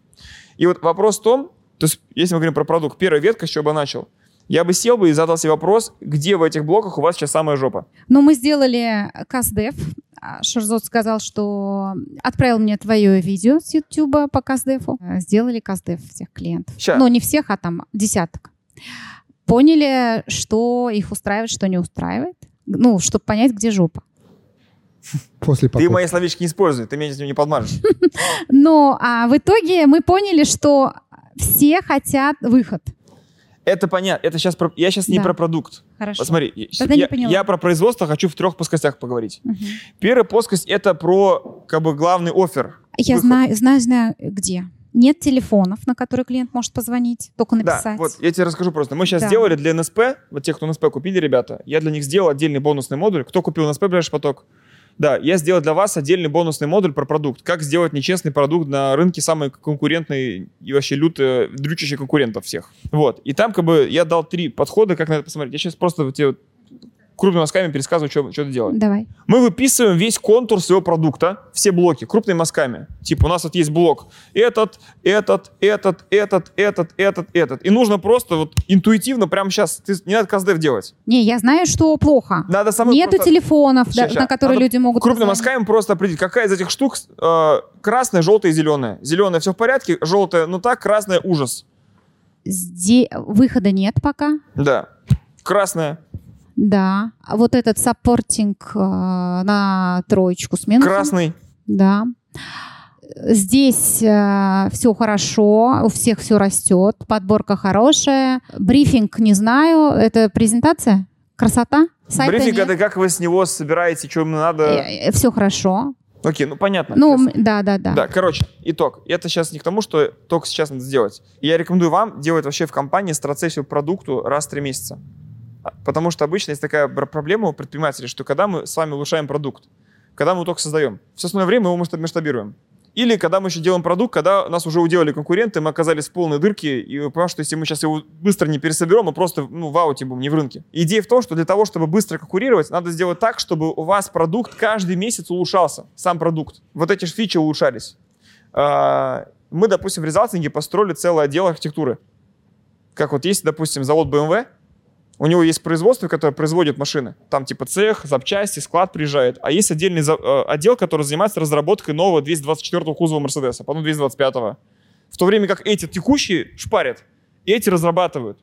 И вот вопрос в том, то есть если мы говорим про продукт, первая ветка, с чего бы начал, я бы сел бы и задал себе вопрос, где в этих блоках у вас сейчас самая жопа. Ну, мы сделали КАСДЕФ. А Шерзот сказал, что отправил мне твое видео с Ютуба по КАСДЕФу. Сделали КАСДЕФ всех клиентов. Ща. Ну, не всех, а там десяток. Поняли, что их устраивает, что не устраивает. Ну, чтобы понять, где жопа. После Ты покупки. мои словечки не используй, ты меня с ним не подмажешь. Ну, а в итоге мы поняли, что все хотят выход. Это понятно. Это сейчас про... Я сейчас не Да. про продукт. Хорошо. Посмотри, я- не я, поняла. я про производство хочу в трех плоскостях поговорить. Мгм. Первая плоскость это про как бы главный офер. Я Выход. знаю, знаю, знаю, где. Нет телефонов, на которые клиент может позвонить, только написать. Да, вот я тебе расскажу просто. Мы сейчас Да. сделали для НСП, вот тех, кто НСП купили, ребята, я для них сделал отдельный бонусный модуль. Кто купил НСП ближайший поток? Да, я сделал для вас отдельный бонусный модуль про продукт. Как сделать нечестный продукт на рынке самый конкурентный и вообще люто дрючащий конкурентов всех. Вот. И там как бы я дал три подхода, как на это посмотреть. Я сейчас просто тебе крупными мазками пересказываю, что, что делать. Давай. Мы выписываем весь контур своего продукта, все блоки, крупными мазками. Типа у нас вот есть блок этот, этот, этот, этот, этот, этот, этот. И нужно просто вот интуитивно прямо сейчас, ты, не надо каздев делать. Не, я знаю, что плохо. Надо самой Нету просто телефонов, да, Ща, ща. на которые Надо люди могут крупными позвонить. мазками просто определить, какая из этих штук э, красная, желтая и зеленая. Зеленая все в порядке, желтая, ну так, красная ужас. Зде- Выхода нет пока. Да. Красная, Да. А вот этот supporting э, на троечку с минусом. красный. Да. Здесь все хорошо, у всех все растет, подборка хорошая. Брифинг не знаю, это презентация? Красота? Сайта Брифинг нет? это как вы с него собираете, что ему надо. все хорошо. Окей, ну понятно. Ну, м, да, да, да. Да, короче, итог. Это сейчас не к тому, что только сейчас надо сделать. Я рекомендую вам делать вообще в компании страцессию продукту раз в три месяца. А, Потому что обычно есть такая проблема у предпринимателей, что когда мы с вами улучшаем продукт, когда мы только создаем, все остальное время мы его масштаб- масштабируем. Или когда мы еще делаем продукт, когда нас уже уделали конкуренты, мы оказались в полной дырке, и понимаем, что если мы сейчас его быстро не пересоберем, мы просто ну, в ауте будем, не в рынке. Идея в том, что для того, чтобы быстро конкурировать, надо сделать так, чтобы у вас продукт каждый месяц улучшался, сам продукт. Вот эти фичи улучшались. А, Мы, допустим, в резалтинге построили целый отдел архитектуры. Как вот есть, допустим, завод BMW, у него есть производство, которое производит машины. Там типа цех, запчасти, склад приезжает. А есть отдельный за- э, отдел, который занимается разработкой нового 224-го кузова Мерседеса, потом 225-го. В то время как эти текущие шпарят, и эти разрабатывают.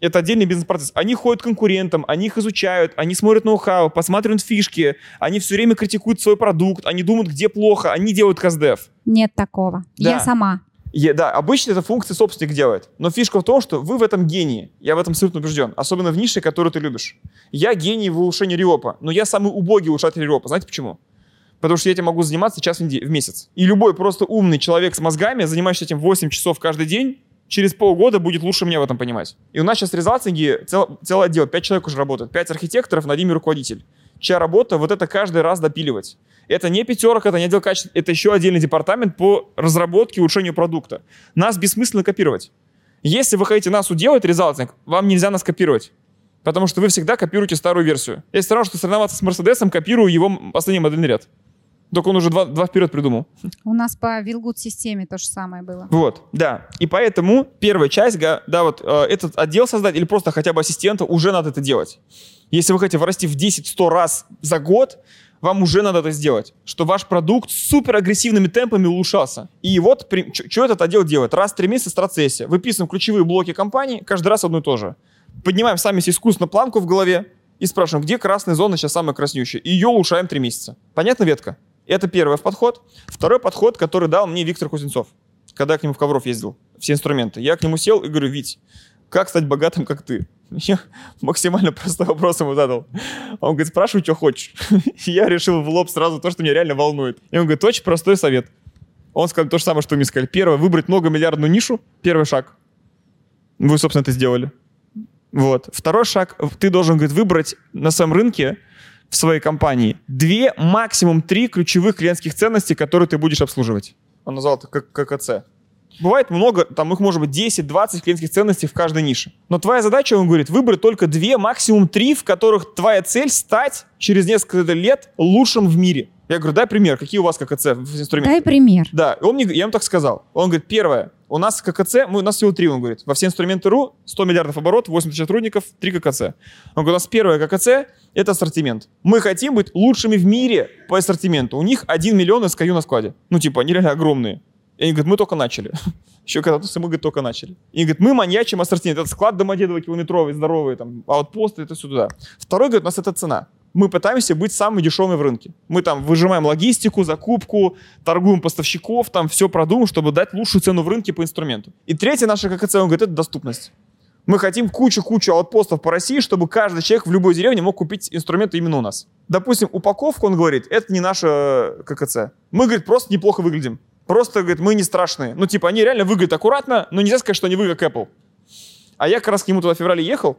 Это отдельный бизнес-процесс. Они ходят к конкурентам, они их изучают, они смотрят ноу-хау, посматривают фишки, они все время критикуют свой продукт, они думают, где плохо, они делают каздев. Нет такого. Да. Я сама. Е- да, обычно это функция собственник делает. Но фишка в том, что вы в этом гении. Я в этом абсолютно убежден. Особенно в нише, которую ты любишь. Я гений в улучшении риопа, но я самый убогий улучшатель риопа. Знаете почему? Потому что я этим могу заниматься час в, в месяц. И любой просто умный человек с мозгами, занимающийся этим 8 часов каждый день, через полгода будет лучше меня в этом понимать. И у нас сейчас в резалтинге цел, целый отдел, 5 человек уже работает, 5 архитекторов, над ними руководитель. Чья работа вот это каждый раз допиливать. Это не пятерок, это не отдел качества, это еще отдельный департамент по разработке и улучшению продукта. Нас бессмысленно копировать. Если вы хотите нас уделать, резалтинг, вам нельзя нас копировать. Потому что вы всегда копируете старую версию. Если все равно, что соревноваться с Мерседесом, копирую его последний модельный ряд. Только он уже два, два вперед придумал. У нас по Вилгуд системе то же самое было. Вот, да. И поэтому первая часть, да, вот э, этот отдел создать или просто хотя бы ассистента, уже надо это делать. Если вы хотите вырасти в 10-100 раз за год, вам уже надо это сделать, что ваш продукт супер агрессивными темпами улучшался. И вот что этот отдел делает? Раз в три месяца страцессия. Выписываем ключевые блоки компании, каждый раз одно и то же. Поднимаем сами себе искусственно планку в голове и спрашиваем, где красная зона сейчас самая краснющая. И ее улучшаем три месяца. Понятно, ветка? Это первый подход. Второй подход, который дал мне Виктор Кузнецов, когда я к нему в Ковров ездил, все инструменты. Я к нему сел и говорю, Вить, как стать богатым, как ты? Я максимально простой вопрос ему задал. Он говорит, спрашивай, что хочешь. Я решил в лоб сразу то, что меня реально волнует. И он говорит, очень простой совет. Он сказал то же самое, что мне сказали. Первое, выбрать многомиллиардную нишу. Первый шаг. Вы, собственно, это сделали. Вот. Второй шаг, ты должен, говорит, выбрать на своем рынке в своей компании две, максимум три ключевых клиентских ценностей, которые ты будешь обслуживать. Он назвал это как ККЦ. Бывает много, там их может быть 10-20 клиентских ценностей в каждой нише. Но твоя задача, он говорит, выбрать только две, максимум три, в которых твоя цель стать через несколько лет лучшим в мире. Я говорю, дай пример, какие у вас ККЦ в инструменте? Дай пример. Да, он мне, я ему так сказал. Он говорит, первое, у нас ККЦ, мы, у нас всего три, он говорит. Во все инструменты РУ 100 миллиардов оборот, 80 тысяч сотрудников, 3 ККЦ. Он говорит, у нас первое ККЦ — это ассортимент. Мы хотим быть лучшими в мире по ассортименту. У них 1 миллион SKU на складе. Ну, типа, они реально огромные. И они говорят, мы только начали. Еще когда мы, говорит, только начали. И говорит, мы маньячим ассортимент. Это склад Домодедово, километровый, здоровый, там, аутпосты, это сюда. Второй, говорит, у нас это цена мы пытаемся быть самыми дешевыми в рынке. Мы там выжимаем логистику, закупку, торгуем поставщиков, там все продумаем, чтобы дать лучшую цену в рынке по инструменту. И третье наше ККЦ, он говорит, это доступность. Мы хотим кучу-кучу аутпостов по России, чтобы каждый человек в любой деревне мог купить инструменты именно у нас. Допустим, упаковку, он говорит, это не наша ККЦ. Мы, говорит, просто неплохо выглядим. Просто, говорит, мы не страшные. Ну, типа, они реально выглядят аккуратно, но нельзя сказать, что они выглядят как Apple. А я как раз к нему туда в феврале ехал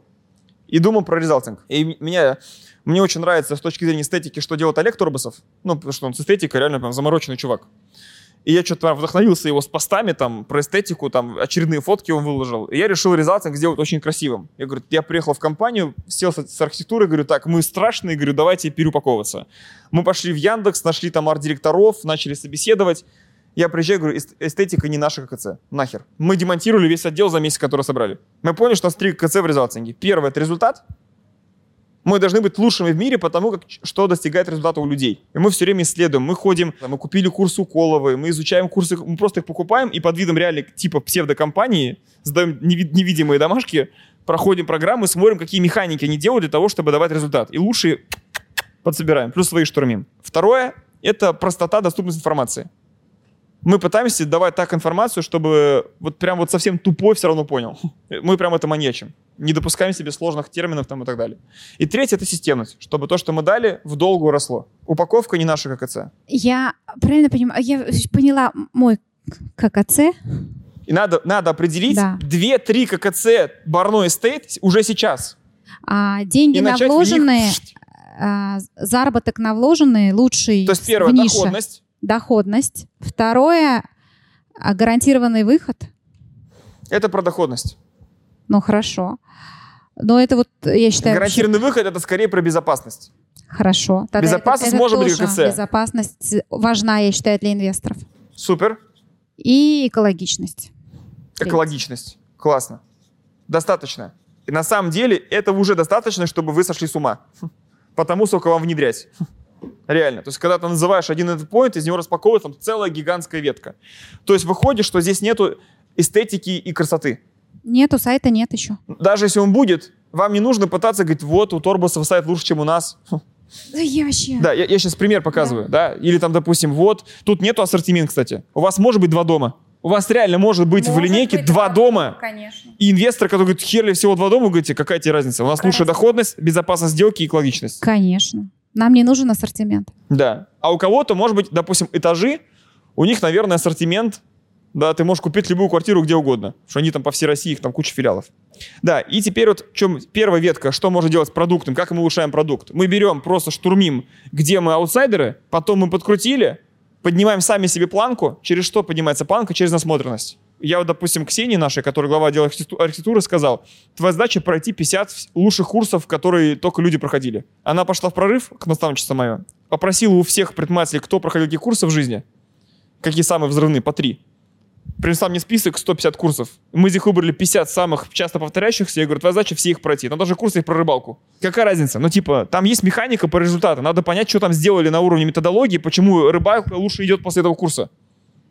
и думал про резалтинг. И меня мне очень нравится с точки зрения эстетики, что делает Олег Турбасов. Ну, потому что он с эстетикой реально прям замороченный чувак. И я что-то вдохновился его с постами там про эстетику, там очередные фотки он выложил. И я решил резалтинг сделать очень красивым. Я говорю, я приехал в компанию, сел с архитектурой, говорю, так, мы страшные, говорю, давайте переупаковываться. Мы пошли в Яндекс, нашли там арт-директоров, начали собеседовать. Я приезжаю, говорю, эстетика не наша ККЦ. Нахер. Мы демонтировали весь отдел за месяц, который собрали. Мы поняли, что у нас три ККЦ в резалтинге. Первый — это результат, мы должны быть лучшими в мире, потому как что достигает результата у людей. И мы все время исследуем. Мы ходим, мы купили курс у мы изучаем курсы, мы просто их покупаем и под видом реально типа псевдокомпании сдаем невидимые домашки, проходим программы, смотрим, какие механики они делают для того, чтобы давать результат. И лучшие подсобираем, плюс свои штурмим. Второе — это простота, доступность информации. Мы пытаемся давать так информацию, чтобы вот прям вот совсем тупой все равно понял. Мы прям это маньячим не допускаем себе сложных терминов там и так далее. И третье — это системность, чтобы то, что мы дали, в долгу росло. Упаковка не наша ККЦ. Я правильно понимаю, я поняла мой ККЦ. И надо, надо определить Да. 2-3 ККЦ Барно Эстейт уже сейчас. А деньги И на начать в них- вложенные, а, заработок на вложенные лучший То есть первое нише. доходность, доходность. Второе а, гарантированный выход. Это про доходность. Ну хорошо. Но это вот, я считаю... Гарантированный вообще... выход это скорее про безопасность. Хорошо. Тогда безопасность это, это может быть ГКЦ. Безопасность важна, я считаю, для инвесторов. Супер. И экологичность. Экологичность. Классно. Достаточно. И на самом деле этого уже достаточно, чтобы вы сошли с ума. Потому сколько вам внедрять. Реально. То есть, когда ты называешь один этот point, из него распаковывается там целая гигантская ветка. То есть, выходит, что здесь нету эстетики и красоты. Нету, сайта нет еще. Даже если он будет, вам не нужно пытаться говорить, вот, у Торбосов сайт лучше, чем у нас. Да я вообще. Да, я, я сейчас пример показываю, да. да. Или там, допустим, вот, тут нету ассортимент, кстати. У вас может быть два дома. У вас реально может быть может в линейке быть, два дома. Конечно. И инвестор, который говорит, херли всего два дома, вы говорите, какая тебе разница? У нас лучшая доходность, безопасность сделки и экологичность. Конечно. Нам не нужен ассортимент. Да. А у кого-то, может быть, допустим, этажи, у них, наверное, ассортимент, да, ты можешь купить любую квартиру где угодно, что они там по всей России, их там куча филиалов. Да, и теперь вот чем первая ветка, что можно делать с продуктом, как мы улучшаем продукт. Мы берем, просто штурмим, где мы аутсайдеры, потом мы подкрутили, поднимаем сами себе планку. Через что поднимается планка? Через насмотренность. Я вот, допустим, Ксении нашей, которая глава отдела архитектуры, сказал, твоя задача пройти 50 лучших курсов, которые только люди проходили. Она пошла в прорыв, к наставничеству мое, попросила у всех предпринимателей, кто проходил какие курсы в жизни, какие самые взрывные, по три принесла мне список 150 курсов. Мы из них выбрали 50 самых часто повторяющихся. Я говорю, твоя задача все их пройти. Но даже курсы их про рыбалку. Какая разница? Ну, типа, там есть механика по результату. Надо понять, что там сделали на уровне методологии, почему рыбалка лучше идет после этого курса.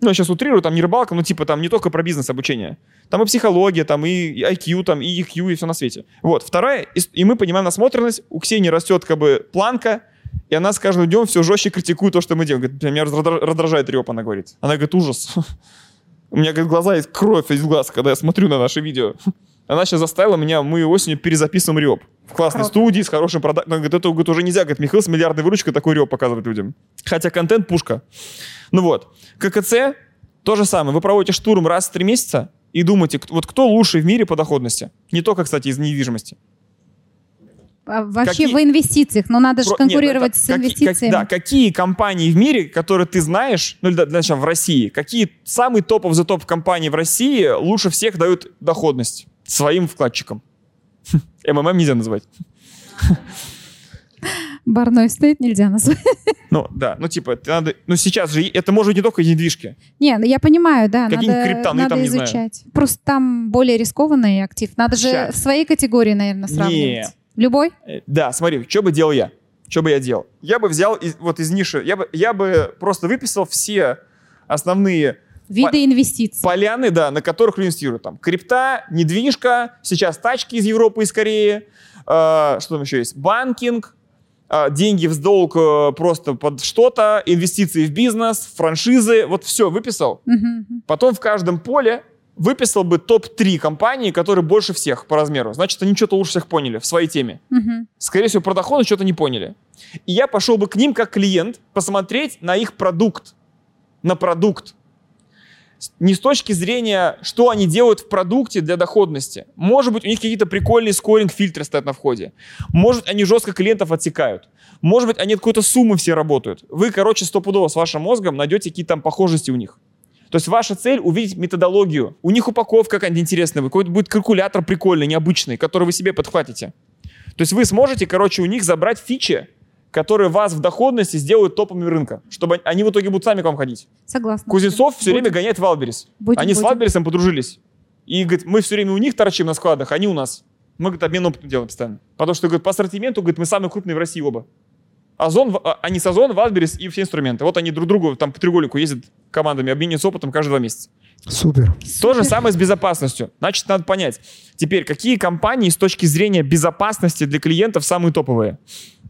Ну, я сейчас утрирую, там не рыбалка, но типа там не только про бизнес обучение. Там и психология, там и IQ, там и EQ, и все на свете. Вот. Вторая, и, мы понимаем насмотренность. У Ксении растет как бы планка, и она с каждым днем все жестче критикует то, что мы делаем. Говорит, меня раздражает реп, она говорит. Она говорит, ужас. У меня, говорит, глаза есть кровь из глаз, когда я смотрю на наше видео. Она сейчас заставила меня, мы осенью перезаписываем реп. В классной Круто. студии, с хорошим продуктом. Говорит, это говорит, уже нельзя. Говорит, Михаил с миллиардной выручкой такой реп показывает людям. Хотя контент пушка. Ну вот. ККЦ то же самое. Вы проводите штурм раз в три месяца и думаете, вот кто лучший в мире по доходности. Не только, кстати, из недвижимости. А вообще какие... в инвестициях, но надо же конкурировать Нет, с инвестициями. Как, да, какие компании в мире, которые ты знаешь, ну, для, для в России, какие самые топов за топ компании в России лучше всех дают доходность своим вкладчикам? МММ нельзя назвать. Барной стоит нельзя назвать. Ну, да, ну, типа, надо, ну, сейчас же это может быть не только недвижки. Не, ну, я понимаю, да, Какие надо, криптоны, надо там, изучать. Просто там более рискованный актив. Надо сейчас. же в своей категории, наверное, сравнивать. Не, Любой? Э, да, смотри, что бы делал я? Что бы я делал? Я бы взял из, вот из ниши, я бы, я бы просто выписал все основные Виды инвестиций. Поляны, да, на которых люди инвестируют. Там крипта, недвижка, сейчас тачки из Европы и из Кореи. Э, что там еще есть? Банкинг, э, деньги в долг э, просто под что-то, инвестиции в бизнес, франшизы. Вот все выписал. Угу. Потом в каждом поле выписал бы топ-3 компании, которые больше всех по размеру. Значит, они что-то лучше всех поняли в своей теме. Угу. Скорее всего, про доходы что-то не поняли. И я пошел бы к ним как клиент посмотреть на их продукт. На продукт. Не с точки зрения, что они делают в продукте для доходности. Может быть, у них какие-то прикольные скоринг-фильтры стоят на входе. Может, они жестко клиентов отсекают. Может быть, они от какой-то суммы все работают. Вы, короче, стопудово с вашим мозгом найдете какие-то там похожести у них. То есть ваша цель увидеть методологию. У них упаковка какая-нибудь интересная, какой-то будет калькулятор прикольный, необычный, который вы себе подхватите. То есть вы сможете, короче, у них забрать фичи, которые вас в доходности сделают топами рынка, чтобы они в итоге будут сами к вам ходить. Согласна. Кузнецов все время гоняет Валберис. Будем, они будем. с Валберисом подружились. И, говорит, мы все время у них торчим на складах, они у нас. Мы, говорит, обмен опытом делаем постоянно. Потому что, говорит, по ассортименту, говорит, мы самые крупные в России оба. Озон, а, они с Озон, Валберис и все инструменты. Вот они друг другу там по треугольнику ездят командами, обмениваются опытом каждые два месяца. Супер. То же самое с безопасностью. Значит, надо понять, теперь, какие компании с точки зрения безопасности для клиентов самые топовые?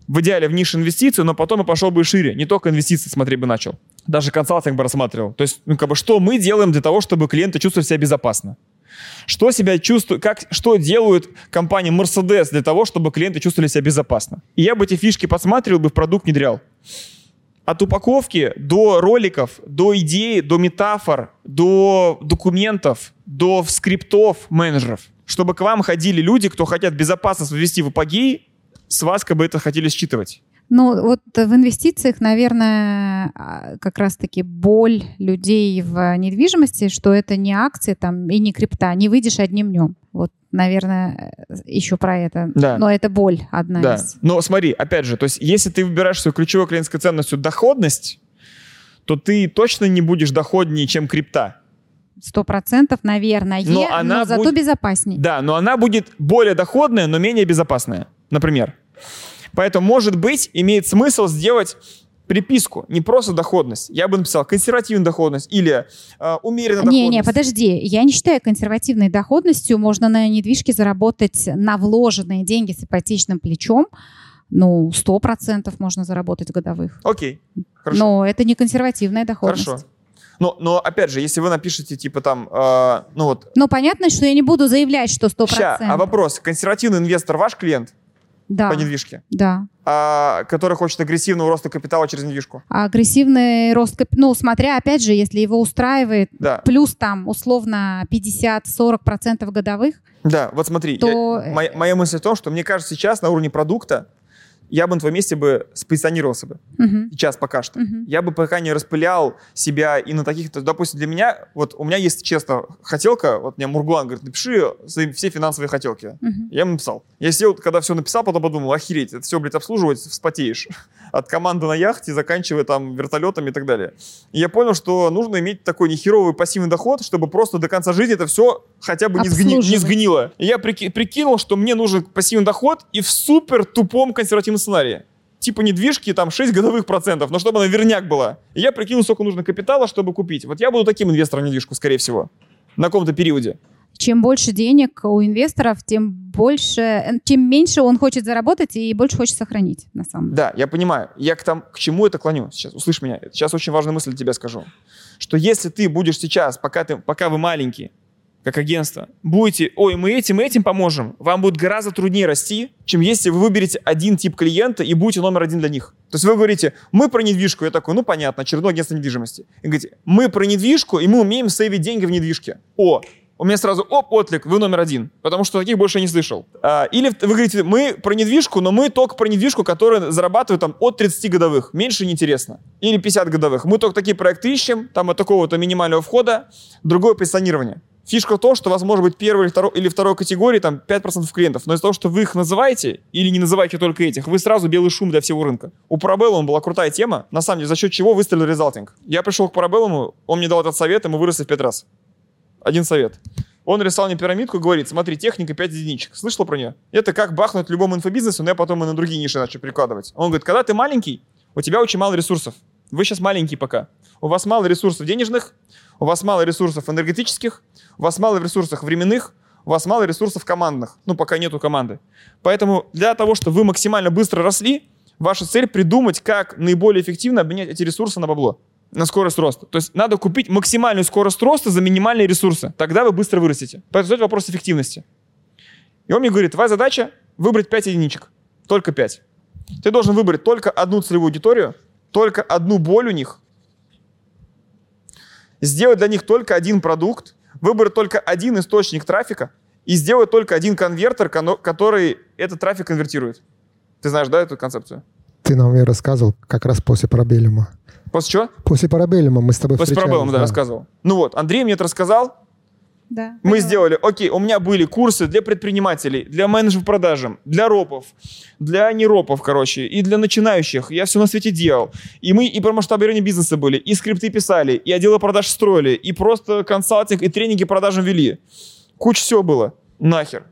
В идеале в нише инвестиций, но потом и пошел бы шире. Не только инвестиции смотреть бы начал. Даже консалтинг бы рассматривал. То есть, ну, как бы, что мы делаем для того, чтобы клиенты чувствовали себя безопасно? Что себя чувствует, как, что делают компания Mercedes для того, чтобы клиенты чувствовали себя безопасно? И я бы эти фишки подсматривал бы в продукт внедрял. От упаковки до роликов, до идей, до метафор, до документов, до скриптов менеджеров. Чтобы к вам ходили люди, кто хотят безопасно ввести в апогей, с вас как бы это хотели считывать. Ну, вот в инвестициях, наверное, а, как раз-таки боль людей в недвижимости, что это не акции там и не крипта, не выйдешь одним днем. Вот, наверное, еще про это. Да. Но это боль одна Да. из. Но смотри, опять же, то есть если ты выбираешь свою ключевой клиентской ценностью доходность, то ты точно не будешь доходнее, чем крипта. Сто процентов, наверное, Но но, она зато будет- безопасней. Да, но она будет более доходная, но менее безопасная, например. Поэтому, может быть, имеет смысл сделать приписку, не просто доходность. Я бы написал консервативная доходность или э, умеренная доходность. Не, не, подожди. Я не считаю консервативной доходностью. Можно на недвижке заработать на вложенные деньги с ипотечным плечом. Ну, сто процентов можно заработать годовых. Окей, хорошо. Но это не консервативная доходность. Хорошо. Но, но опять же, если вы напишете типа там, э, ну вот, Но понятно, что я не буду заявлять, что сто ща, процентов. а вопрос, консервативный инвестор ваш клиент Да, по недвижке, да. а, который хочет агрессивного роста капитала через недвижку? А агрессивный рост, кап- ну, смотря, опять же, если его устраивает, Да, плюс там, условно, 50-40 процентов годовых, да, вот смотри, я- то... э, моя, моя мысль в том, что мне кажется, сейчас на уровне продукта я бы на твоем месте бы спозиционировался бы. Мгм, Сейчас пока что. мгм. Я бы пока не распылял себя и на таких, то, допустим, для меня, вот у меня есть, честно, хотелка, вот мне Мургулан говорит, напиши все финансовые хотелки. Мгм. Я ему написал. Я сел, когда все написал, потом подумал, охереть, это все, блядь, обслуживать, вспотеешь. От команды на яхте, заканчивая там вертолетами и так далее. И я понял, что нужно иметь такой нехеровый пассивный доход, чтобы просто до конца жизни это все хотя бы не, сгни- не сгнило. И я прики- прикинул, что мне нужен пассивный доход и в супер тупом консервативном сценарии. Типа недвижки, там 6 годовых процентов, но чтобы она верняк была. И я прикинул, сколько нужно капитала, чтобы купить. Вот я буду таким инвестором недвижку, скорее всего. На каком-то периоде. Чем больше денег у инвесторов, тем больше, э, тем меньше он хочет заработать и больше хочет сохранить, на самом деле. Да, я понимаю. Я к, там, к чему это клоню сейчас? Услышь меня. Сейчас очень важная мысль тебя скажу. Что если ты будешь сейчас, пока, ты, пока вы маленький, как агентство, будете, ой, мы этим и этим поможем, вам будет гораздо труднее расти, чем если вы выберете один тип клиента и будете номер один для них. То есть вы говорите, мы про недвижку. Я такой, ну понятно, очередное агентство недвижимости. И говорите, мы про недвижку, и мы умеем сейвить деньги в недвижке. О, у меня сразу, оп, отклик, вы номер один. Потому что таких больше я не слышал. А, или вы говорите, мы про недвижку, но мы только про недвижку, которая зарабатывает там от 30 годовых. Меньше неинтересно. Или 50 годовых. Мы только такие проекты ищем, там от такого-то минимального входа, другое позиционирование. Фишка в том, что у вас может быть первой или второй, или второй категории там 5% клиентов, но из-за того, что вы их называете или не называете только этих, вы сразу белый шум для всего рынка. У Парабеллума была крутая тема, на самом деле, за счет чего выстрелил резалтинг. Я пришел к Парабеллуму, он мне дал этот совет, и мы выросли в 5 раз. Один совет. Он рисовал мне пирамидку и говорит, смотри, техника 5 единичек. Слышала про нее? Это как бахнуть любому инфобизнесу, но я потом и на другие ниши начал прикладывать. Он говорит, когда ты маленький, у тебя очень мало ресурсов. Вы сейчас маленькие пока. У вас мало ресурсов денежных, у вас мало ресурсов энергетических, у вас мало ресурсов временных, у вас мало ресурсов командных. Ну, пока нету команды. Поэтому для того, чтобы вы максимально быстро росли, ваша цель придумать, как наиболее эффективно обменять эти ресурсы на бабло на скорость роста. То есть надо купить максимальную скорость роста за минимальные ресурсы. Тогда вы быстро вырастете. Поэтому это вопрос эффективности. И он мне говорит, твоя задача выбрать 5 единичек. Только 5. Ты должен выбрать только одну целевую аудиторию, только одну боль у них, сделать для них только один продукт, выбрать только один источник трафика и сделать только один конвертер, который этот трафик конвертирует. Ты знаешь, да, эту концепцию? Ты нам ее рассказывал как раз после парабеллума. После чего? После парабеллума мы с тобой После встречались. проблем, да, рассказывал. Ну вот, Андрей мне это рассказал, Да. Мы поняла. сделали, окей, у меня были курсы для предпринимателей, для менеджеров продажам, для ропов, для неропов, короче, и для начинающих. Я все на свете делал. И мы и про масштабирование бизнеса были, и скрипты писали, и отделы продаж строили, и просто консалтинг, и тренинги продажам вели. Куча всего было. Нахер.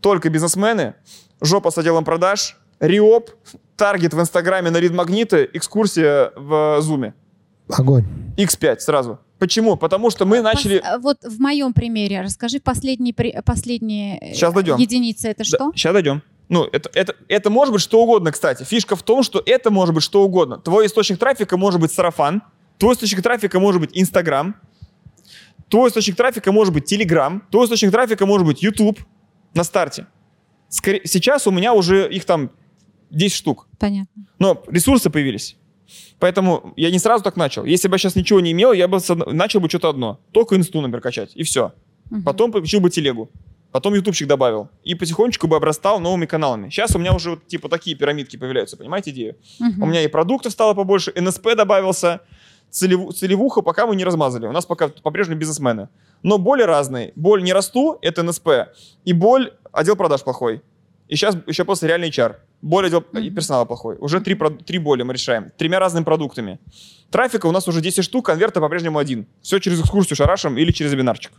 Только бизнесмены, жопа с отделом продаж, риоп, таргет в инстаграме на лид-магниты, экскурсия в зуме. Огонь. X5 сразу. Почему? Потому что мы начали... Пос- Вот в моем примере, расскажи последние, последние э, Сейчас дойдем. единицы. Это что? сейчас дойдем. Ну, это, это, это может быть что угодно, кстати. Фишка в том, что это может быть что угодно. Твой источник трафика может быть сарафан, твой источник трафика может быть Инстаграм, твой источник трафика может быть Телеграм, твой источник трафика может быть YouTube на старте. Скорее, сейчас у меня уже их там 10 штук. Понятно. Но ресурсы появились. Поэтому я не сразу так начал. Если бы я сейчас ничего не имел, я бы начал бы что-то одно. Только инсту, например, качать. И все. Мгм. Потом получил бы телегу. потом ютубчик добавил. И потихонечку бы обрастал новыми каналами. Сейчас у меня уже вот, типа такие пирамидки появляются, понимаете идею? Мгм. У меня и продуктов стало побольше, НСП добавился, целеву- целевуху пока мы не размазали. У нас пока по-прежнему бизнесмены. Но боли разные. Боль не расту, это НСП. И боль отдел продаж плохой. И сейчас еще после реальный HR. Боль отдел и персонала плохой. Уже три, три боли мы решаем. Тремя разными продуктами. Трафика у нас уже 10 штук, конверта по-прежнему один. Все через экскурсию шарашем или через вебинарчик.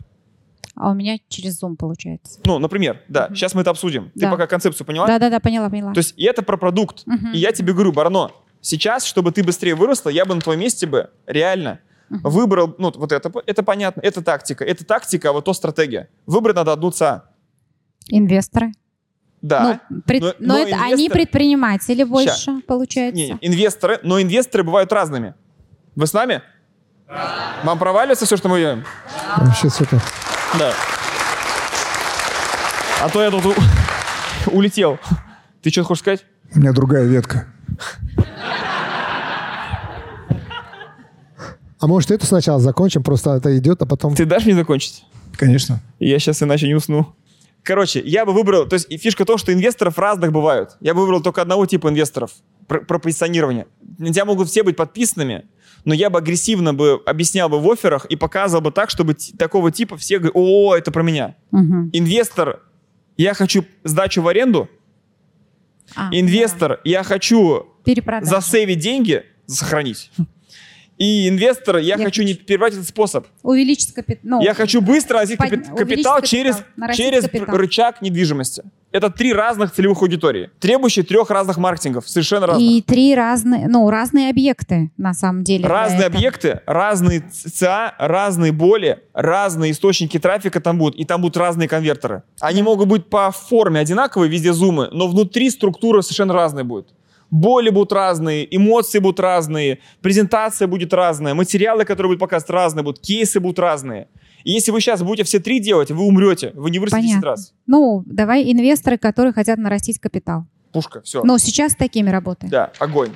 А у меня через Zoom получается. Ну, например, да. Сейчас мы это обсудим. Ты Да. пока концепцию поняла? Да-да-да, поняла, поняла. То есть и это про продукт. Мгм. И я тебе говорю, Барно, сейчас, чтобы ты быстрее выросла, я бы на твоем месте бы реально выбрал, ну, вот это, это понятно, это тактика, это тактика, а вот то стратегия. Выбрать надо одну ца. Инвесторы. Да. Ну, пред- но- но но это они инвестор- предприниматели больше, получается. Не, не, инвесторы, но инвесторы бывают разными. Вы с нами? Вам проваливается все, что мы делаем? Вообще супер. Да. А то я тут у- улетел. Ты что хочешь сказать? У меня другая ветка. А может, это сначала закончим, просто это идет, а потом... Ты дашь мне закончить? Конечно. Я сейчас иначе не усну. Короче, я бы выбрал, то есть и фишка то, что инвесторов разных бывают. Я бы выбрал только одного типа инвесторов про, про позиционирование. На тебя могут все быть подписанными, но я бы агрессивно бы объяснял бы в офферах и показывал бы так, чтобы такого типа все говорили, о, это про меня. Мгм. Инвестор, я хочу сдачу в аренду. А, Инвестор, я хочу да. Засейвить деньги, сохранить. И инвестор, я, Я хочу не перебрать этот способ. Увеличить капитал. Ну, Я хочу быстро нарастить Под- капитал, капитал, через, через капитал. рычаг недвижимости. Это три разных целевых аудитории, требующие трех разных маркетингов, совершенно разных. И три разные, ну, разные объекты, на самом деле. Разные объекты, разные ЦА, разные боли, разные источники трафика там будут, и там будут разные конвертеры. Они могут быть по форме одинаковые, везде зумы, но внутри структура совершенно разная будет. Боли будут разные, эмоции будут разные, презентация будет разная, материалы, которые будут показывать, разные будут, кейсы будут разные. И если вы сейчас будете все три делать, вы умрете, вы не вырастете 10 Понятно. раз. Ну, давай инвесторы, которые хотят нарастить капитал. Пушка, все. Но сейчас с такими работаем. Да, огонь.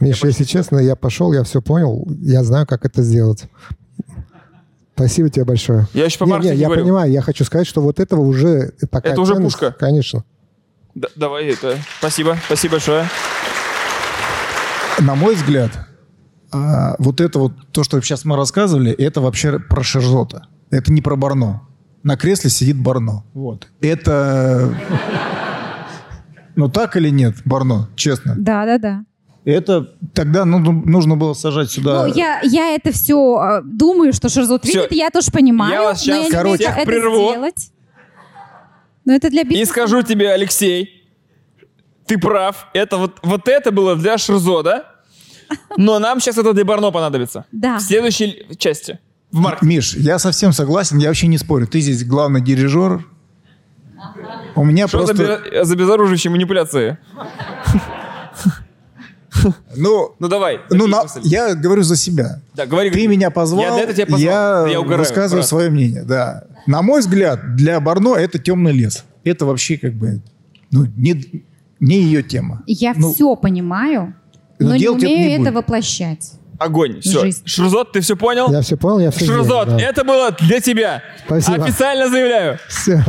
Миша, если честно, я пошел, я все понял, я знаю, как это сделать. Спасибо тебе большое. Я еще по Не, не, я говорю. понимаю, я хочу сказать, что вот этого уже такая Это уже ценность, пушка. Конечно. Да- давай это. Спасибо, спасибо большое. На мой взгляд, а, вот это вот, то, что сейчас мы рассказывали, это вообще про Шерзота. Это не про Барно. На кресле сидит Барно. Вот. Это... Ну так или нет, Барно, честно? Да, да, да. Это тогда ну, ну, нужно было сажать сюда... Ну, я, я это все думаю, что Шерзот видит, я тоже понимаю. Я вас но щас, я не короче, умею это прерву. сделать. Но это для И бизнеса. скажу тебе, Алексей, ты прав. Это вот, вот это было для Шерзо, да? Но нам сейчас это для Барно понадобится. Да. В следующей части. В маркетинге. Миш, я совсем согласен, я вообще не спорю. Ты здесь главный дирижер. У меня Что просто... за, бе- за безоруживающие манипуляции? Ну, Ну давай. ну на- я говорю за себя. Да, говори. Ты говори. меня позвал, Я для этого тебя позвал. я Я угораю, высказываю брат. свое мнение, да. На мой взгляд, для Барно это темный лес. Это вообще как бы ну, не, не ее тема. Я Ну, все понимаю, но но не умею не это будет. воплощать. Огонь. Все. Жизнь. Шерзот, ты все понял? Я все понял, я все Шерзот, это было для тебя. Спасибо. Официально заявляю. Все.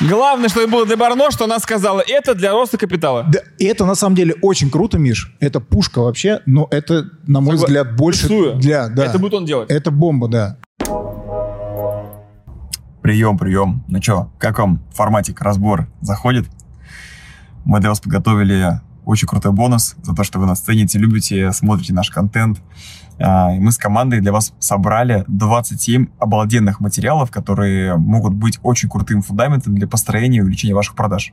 Главное, что это было для Барно, что она сказала, это для роста капитала. Да, и это на самом деле очень круто, Миш. Это пушка вообще, но это, на мой Согла- взгляд, больше Рисую. для... Да. Это будет он делать. Это бомба, да. Прием, прием. Ну что, как вам форматик, разбор заходит? Мы для вас подготовили очень крутой бонус за то, что вы нас цените, любите, смотрите наш контент. А, Мы с командой для вас собрали 27 обалденных материалов, которые могут быть очень крутым фундаментом для построения и увеличения ваших продаж.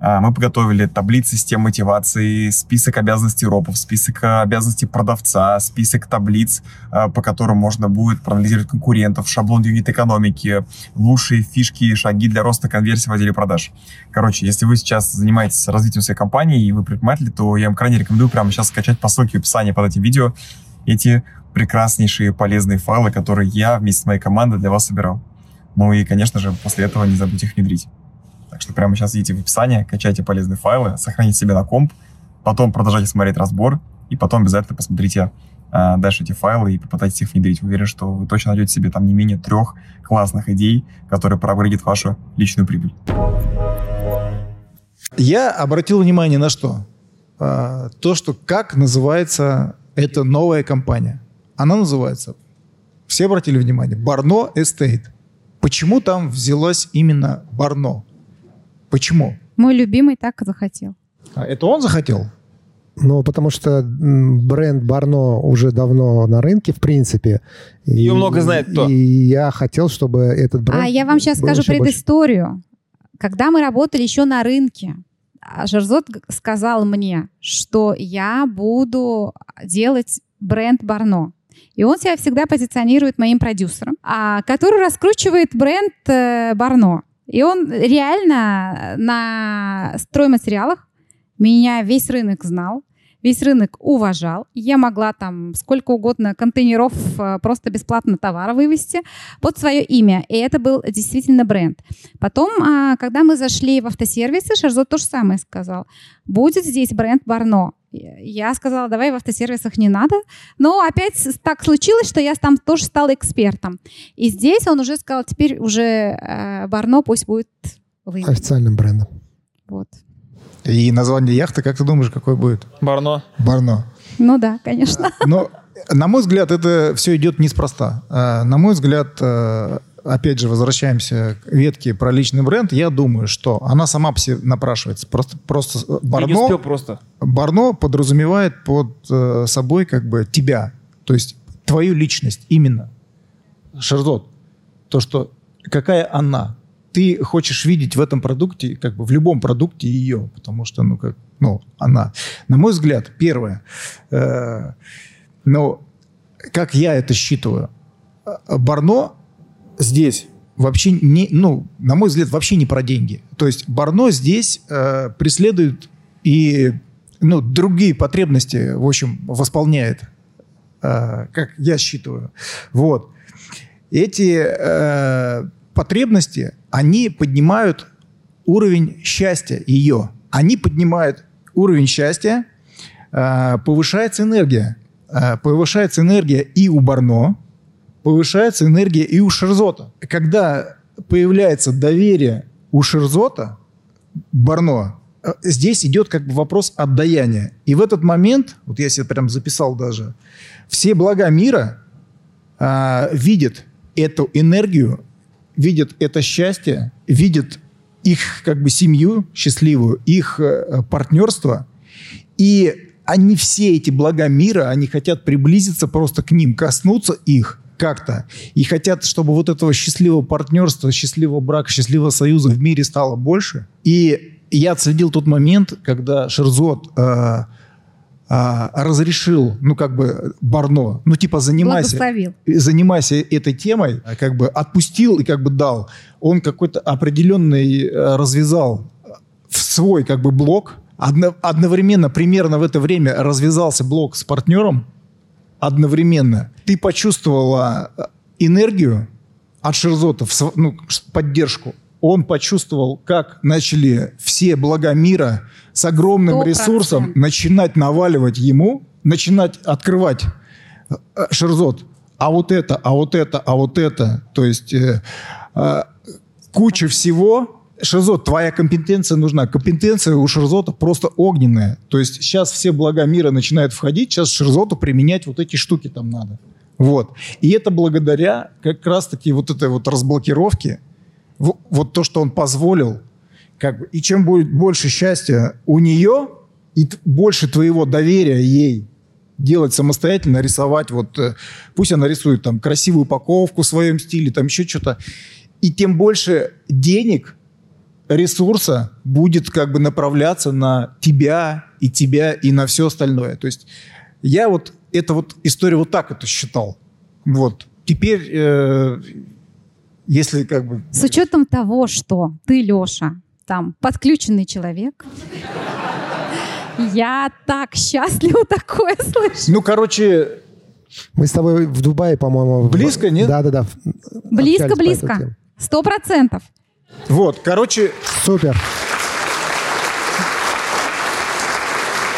А, Мы подготовили таблицы систем мотивации, список обязанностей ропов, список а, обязанностей продавца, список таблиц, а, по которым можно будет проанализировать конкурентов, шаблон юнит-экономики, лучшие фишки шаги для роста конверсии в отделе продаж. Короче, если вы сейчас занимаетесь развитием своей компании и вы предприниматель, то я вам крайне рекомендую прямо сейчас скачать по ссылке в описании под этим видео эти прекраснейшие полезные файлы, которые я вместе с моей командой для вас собирал. Ну и, конечно же, после этого не забудьте их внедрить. Так что прямо сейчас идите в описание, качайте полезные файлы, сохраните себе на комп, потом продолжайте смотреть разбор, и потом обязательно посмотрите а, дальше эти файлы и попытайтесь их внедрить. Уверен, что вы точно найдете себе там не менее трех классных идей, которые проапгрейдят вашу личную прибыль. Я обратил внимание на что? А, то, что как называется эта новая компания. Она называется, все обратили внимание, Барно Эстейт. Почему там взялась именно Барно? Почему? Мой любимый так захотел. А это он захотел? Ну, потому что бренд Барно уже давно на рынке, в принципе. И- Её много знает кто. И я хотел, чтобы этот бренд... А я вам сейчас скажу еще больше. предысторию. Когда мы работали еще на рынке, а, Жерзот г- сказал мне, что я буду делать бренд Барно. И он себя всегда позиционирует моим продюсером, а, который раскручивает бренд э, Барно. И он реально на стройматериалах меня весь рынок знал, весь рынок уважал. Я могла там сколько угодно контейнеров э, просто бесплатно товара вывести под свое имя. И это был действительно бренд. Потом, а, когда мы зашли в автосервисы, Шарзот то же самое сказал. Будет здесь бренд Барно. Я сказала, давай в автосервисах не надо. Но опять так случилось, что я там тоже стала экспертом. И здесь он уже сказал, теперь уже э, Барно пусть будет вы. Официальным брендом. Вот. И название яхты, как ты думаешь, какое будет? Барно. Барно. Ну да, конечно. Но, на мой взгляд, это все идет неспроста. А, На мой взгляд, э, опять же, возвращаемся к ветке про личный бренд. Я думаю, что она сама напрашивается. Просто, просто э, Барно, просто. Барно подразумевает под э, собой как бы тебя. То есть твою личность именно. Шерзот. То, что какая она. Ты хочешь видеть в этом продукте, как бы в любом продукте ее, потому что, ну, как, ну, она. На мой взгляд, первое, э, но как я это считываю, э, Барно здесь вообще не, ну, на мой взгляд, вообще не про деньги. То есть Барно здесь э, преследует и, ну, другие потребности, в общем, восполняет, э, как я считываю. Вот. Эти э, потребности, они поднимают уровень счастья ее. Они поднимают уровень счастья, э, повышается энергия. Э, повышается энергия и у Барно, повышается энергия и у Шерзота. Когда появляется доверие у Шерзота, Барно, э, здесь идет как бы вопрос отдаяния. И в этот момент, вот я себе прям записал даже, все блага мира а, видят эту энергию, видят это счастье, видят их как бы семью счастливую, их э, партнерство, и они все эти блага мира, они хотят приблизиться просто к ним, коснуться их как-то. И хотят, чтобы вот этого счастливого партнерства, счастливого брака, счастливого союза в мире стало больше. И я отследил тот момент, когда Шерзот э, а, разрешил, ну, как бы, Барно, ну, типа, занимайся, занимайся этой темой, как бы отпустил и как бы дал. Он какой-то определенный э, развязал в свой как бы блок. Одно- одновременно, примерно в это время развязался блок с партнером. Одновременно. Ты почувствовала э, энергию от Шерзота, в св- ну, поддержку. Он почувствовал, как начали все блага мира с огромным Сто ресурсом процентов. начинать наваливать ему, начинать открывать э, Шерзот. А вот это, а вот это, а вот это. То есть э, э, куча всего. Шерзот, твоя компетенция нужна. Компетенция у Шерзота просто огненная. То есть сейчас все блага мира начинают входить, сейчас Шерзоту применять вот эти штуки там надо. Вот. И это благодаря как раз-таки вот этой вот разблокировке, вот то, что он позволил, как бы, и чем будет больше счастья у нее, и больше твоего доверия ей делать самостоятельно, рисовать, вот э, пусть она рисует там красивую упаковку в своем стиле, там еще что-то, и тем больше денег, ресурса будет как бы направляться на тебя и тебя и на все остальное. То есть я вот это вот история вот так это считал. Вот. Теперь, э, если как бы... С учетом того, что ты, Леша, там подключенный человек, я так счастлива такое слышать. Ну, короче, Мы с тобой в Дубае, по-моему... в- Близко, нет? Да-да-да. Близко, Общались по этой близко. теме. Сто процентов. Вот, короче, Супер.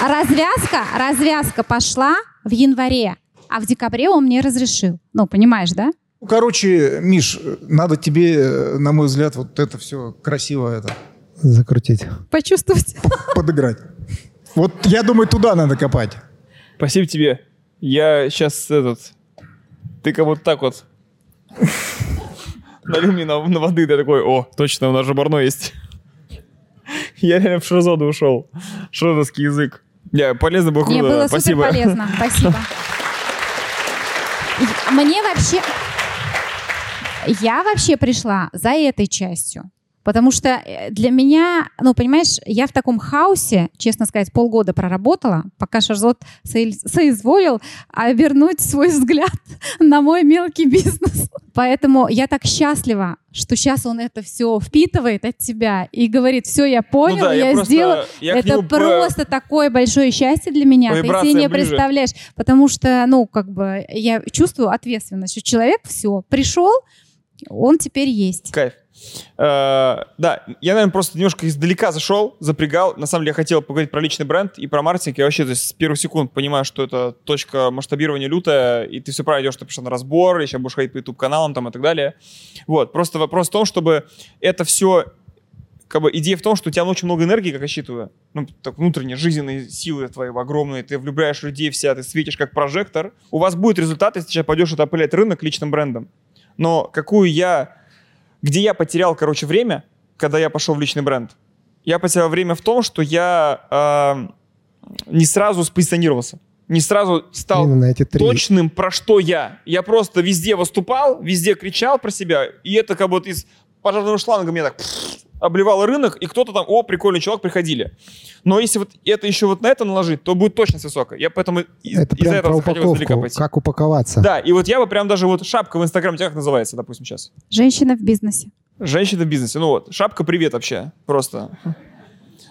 Развязка, развязка пошла в январе. А в декабре он мне разрешил. Ну, понимаешь, да? Ну, короче, Миш, надо тебе, э, на мой взгляд, вот это все красиво это Закрутить. Почувствовать. подыграть. Вот я думаю, туда надо копать. Спасибо тебе. Я сейчас этот... Ты как вот так вот налил мне на, на воды, ты такой, о, точно, у нас же барно есть. Я реально в шизоду ушел. Шизовский язык. Я полезно было Мне круто, было супер спасибо. полезно. Спасибо. Мне вообще... Я вообще пришла за этой частью. Потому что э, для меня, ну, понимаешь, я в таком хаосе, честно сказать, полгода проработала, пока Шарзот сои- соизволил обернуть свой взгляд на мой мелкий бизнес. Поэтому я так счастлива, что сейчас он это все впитывает от тебя и говорит, все, я понял, Ну да, я я, просто- сделала. я это нему по- просто такое большое счастье для меня. Ты себе не ближе. представляешь. Потому что, ну, как бы, я чувствую ответственность, что человек все, пришел, он теперь есть. Кайф. Э, да, я, наверное, просто немножко издалека зашел, запрягал. На самом деле, я хотел поговорить про личный бренд и про маркетинг. Я вообще то есть, с первых секунд понимаю, что это точка масштабирования лютая, и ты все правильно идешь, ты пришел на разбор, еще будешь ходить по YouTube-каналам там и так далее. Вот, просто вопрос в том, чтобы это все как бы идея в том, что у тебя очень много энергии, как я считаю, ну, так, внутренние жизненные силы твои огромные, ты влюбляешь людей вся, ты светишь как прожектор. У вас будет результат, если сейчас пойдешь это опылять рынок личным брендом. Но какую я, где я потерял, короче, время, когда я пошел в личный бренд, я потерял время в том, что я э, не сразу спозиционировался, не сразу стал Именно на эти три. точным, про что я. Я просто везде выступал, везде кричал про себя, и это как будто из пожарного шланга меня так обливал рынок, и кто-то там, о, прикольный чувак, приходили. Но если вот это еще вот на это наложить, то будет точность высокая. Я поэтому Это из-за прям этого про захотел издалека пойти. Как упаковаться. Да, и вот я бы прям даже вот шапка в Инстаграме, как называется, допустим, сейчас? Женщина в бизнесе. Женщина в бизнесе. Ну вот, шапка привет вообще. Просто.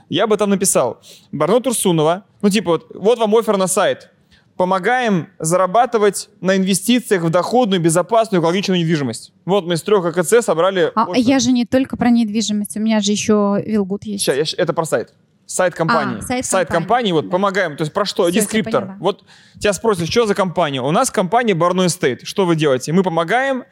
Я бы там написал. Барно Турсунова. Ну типа вот, вот вам офер на сайт. Помогаем зарабатывать на инвестициях в доходную, безопасную, экологичную недвижимость. Вот мы из трех АКЦ собрали... А офер. я же не только про недвижимость, у меня же еще Вилгуд есть. Ща, я это про сайт. Сайт компании. А, сайт компании, компании. вот, помогаем. То есть про что? Всё, я Дескриптор. Вот тебя спросят, что за компания? У нас компания Barno Estate. Что вы делаете? Мы помогаем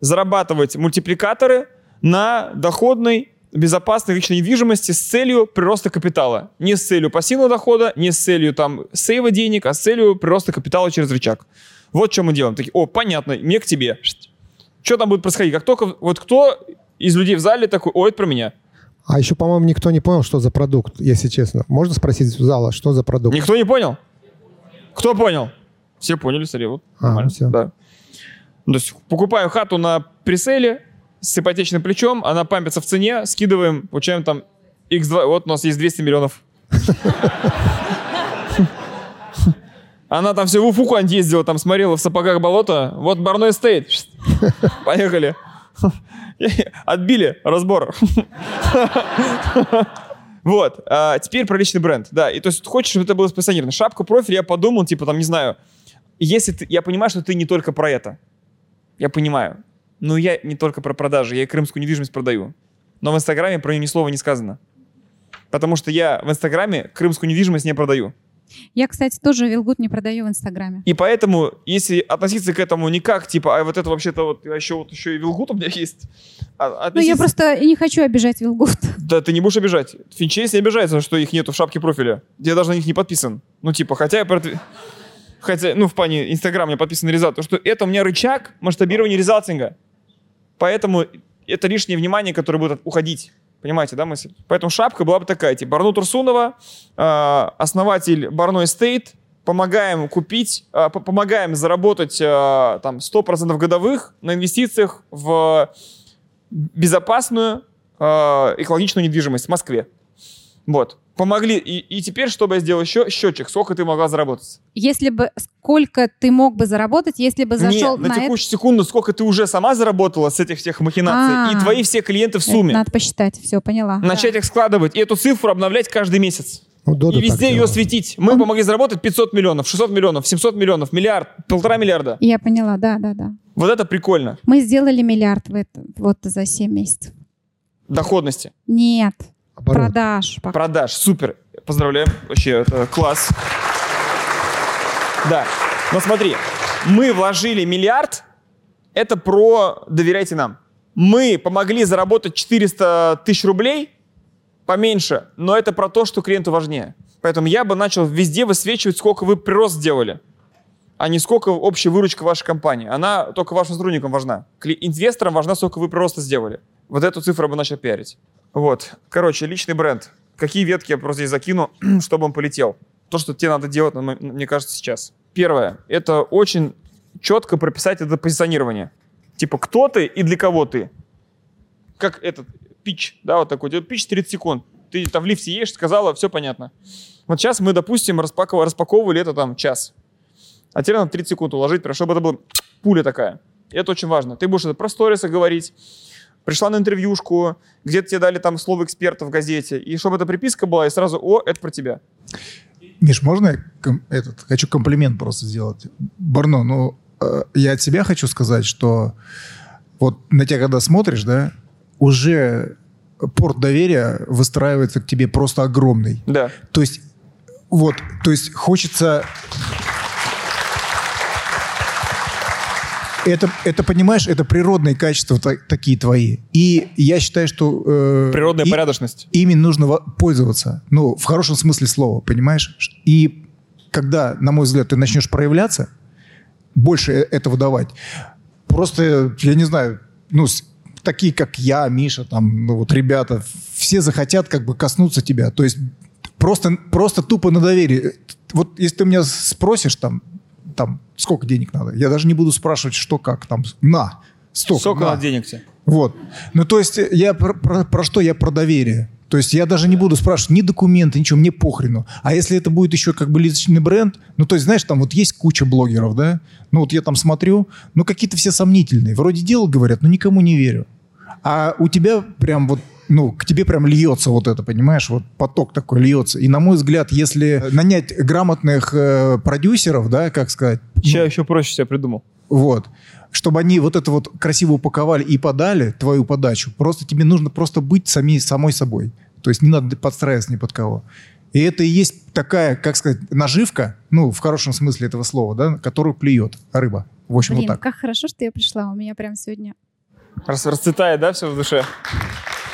зарабатывать мультипликаторы на доходной, безопасной личной недвижимости с целью прироста капитала. Не с целью пассивного дохода, не с целью там сейва денег, а с целью прироста капитала через рычаг. Вот что мы делаем. Такие, о, понятно, мне к тебе. Что там будет происходить? Как только вот кто из людей в зале такой, о, это про меня. А еще, по-моему, никто не понял, что за продукт, если честно. Можно спросить в зала, что за продукт? Никто не понял? Кто понял? Все поняли, смотри, вот. А, всё. Да. То есть покупаем хату на преселе с ипотечным плечом, она пампится в цене, скидываем, получаем там X2, вот у нас есть 200 миллионов. Она там все в Уфу ездила, там смотрела в сапогах болото. Вот Барной стейт. Поехали. Отбили разбор. Вот. а, теперь про личный бренд. Да, и то есть хочешь, чтобы это было спонсорировано. Шапку профиль я подумал, типа там, не знаю, если ты, я понимаю, что ты не только про это. Я понимаю. Но я не только про продажи, я и крымскую недвижимость продаю. Но в Инстаграме про нее ни слова не сказано. Потому что я в Инстаграме крымскую недвижимость не продаю. Я, кстати, тоже Вилгуд не продаю в Инстаграме. И поэтому, если относиться к этому не как, типа, а вот это вообще-то вот еще вот еще и Вилгут у меня есть. а Ну, я относиться- просто не хочу обижать Вилгуд. Да ты не будешь обижать. Финчейс не обижается, что их нету в шапке профиля. Я даже на них не подписан. Ну, типа, хотя я... продв- Хотя, ну, в плане Инстаграм мне подписан на. Потому что это у меня рычаг масштабирования резалтинга. Поэтому это лишнее внимание, которое будет уходить. Понимаете, да, мысль? Поэтому шапка была бы такая, типа, Барну Турсунова, э, основатель Барно Эстейт, помогаем купить, по- помогаем заработать э, там 100% годовых на инвестициях в безопасную экологичную недвижимость в Москве. Вот. Помогли. И, и теперь, что бы я сделал еще? Счетчик. Сколько ты могла заработать? Если бы... Сколько ты мог бы заработать, если бы зашел Не, на на это? текущую секунду, сколько ты уже сама заработала с этих всех махинаций. А. И твои все клиенты в Это сумме. Надо посчитать, все, поняла. Начать их складывать. И эту цифру обновлять каждый месяц. Ну, Дода и везде ее делала. светить. Мы помогли заработать 500 миллионов, 600 миллионов, 700 миллионов, миллиард, полтора миллиарда. Я поняла, да, да, да. Вот это прикольно. Мы сделали миллиард в это, вот за 7 месяцев. Доходности. Нет, Оборот. продаж. пока. Продаж. Супер. Поздравляем. Вообще, это класс. Да. Но смотри, Мы вложили миллиард, это про доверяйте нам. Мы помогли заработать 400 тысяч рублей, поменьше, но это про то, что клиенту важнее. Поэтому я бы начал везде высвечивать, сколько вы прирост сделали, а не сколько общая выручка вашей компании. Она только вашим сотрудникам важна. Инвесторам важна, сколько вы прироста сделали. Вот эту цифру я бы начал пиарить. Вот. Короче, личный бренд. Какие ветки я просто здесь закину, чтобы он полетел? То, что тебе надо делать, мне кажется, сейчас. Первое. Это очень четко прописать это позиционирование. Типа, кто ты и для кого ты. Как этот пич, да, вот такой. Пич 30 секунд. Ты там в лифте едешь, сказала, все понятно. Вот сейчас мы, допустим, распаковывали, распаковывали это там час. А теперь надо 30 секунд уложить, чтобы это была пуля такая. Это очень важно. Ты будешь это про сторисы говорить, пришла на интервьюшку, где-то тебе дали там слово эксперта в газете, и чтобы эта приписка была, и сразу, о, это про тебя. Миш, можно я ком- этот, хочу комплимент просто сделать? Барно, ну, э, я от себя хочу сказать, что вот на тебя когда смотришь, да, уже порт доверия выстраивается к тебе просто огромный. Да. То есть, вот, то есть хочется... Это, это, понимаешь, это природные качества та- такие твои. И я считаю, что... э, Природная и- порядочность. ими нужно пользоваться. Ну, в хорошем смысле слова, понимаешь? И когда, на мой взгляд, ты начнешь проявляться, больше э- этого давать, просто, я не знаю, ну, такие, как я, Миша, там, ну, вот ребята, все захотят как бы коснуться тебя. То есть просто, просто тупо на доверие. Вот если ты меня спросишь, там, там, сколько денег надо, я даже не буду спрашивать, что как, там, на, столько, Сколько на. денег тебе? Вот. Ну, то есть, я про, про- про что? Я про доверие. То есть я даже не буду спрашивать ни документы, ничего, мне похрену. А если это будет еще как бы личный бренд, ну, то есть, знаешь, там вот есть куча блогеров, да? Ну, вот я там смотрю, ну, какие-то все сомнительные. Вроде дело говорят, но никому не верю. А у тебя прям вот, ну, к тебе прям льется вот это, понимаешь? Вот поток такой льется. И, на мой взгляд, если нанять грамотных э, продюсеров, да, как сказать, ну, Сейчас еще проще себя придумал. вот. Чтобы они вот это вот красиво упаковали и подали твою подачу. Просто тебе нужно просто быть сами, самой собой. То есть не надо подстраиваться ни под кого. И это и есть такая, как сказать, наживка, ну, в хорошем смысле этого слова, да, которую клюет рыба. В общем, Блин, вот так. как хорошо, что я пришла. У меня прям сегодня... Рас- расцветает, да, все в душе?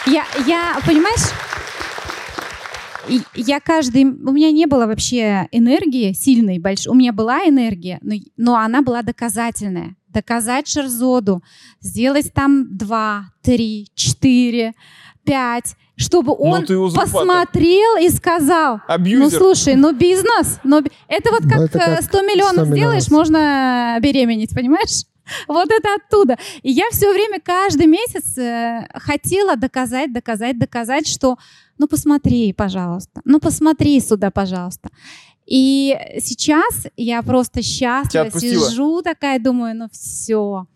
Я, я, понимаешь, я каждый... У меня не было вообще энергии сильной, большой. У меня была энергия, но, но она была доказательная. Доказать Шерзоду, сделать там два, три, четыре, пять, чтобы он Ну узурпатор. посмотрел и сказал, ну Абьюзер. слушай, ну бизнес, ну это вот Ну, как, это как э, 100 миллионов 100 миллионов. сделаешь, можно беременеть, понимаешь? Вот это оттуда. И я все время, каждый месяц э, хотела доказать, доказать, доказать, что ну посмотри, пожалуйста, ну посмотри сюда, пожалуйста. И сейчас я просто счастлива, сижу такая, думаю, ну все,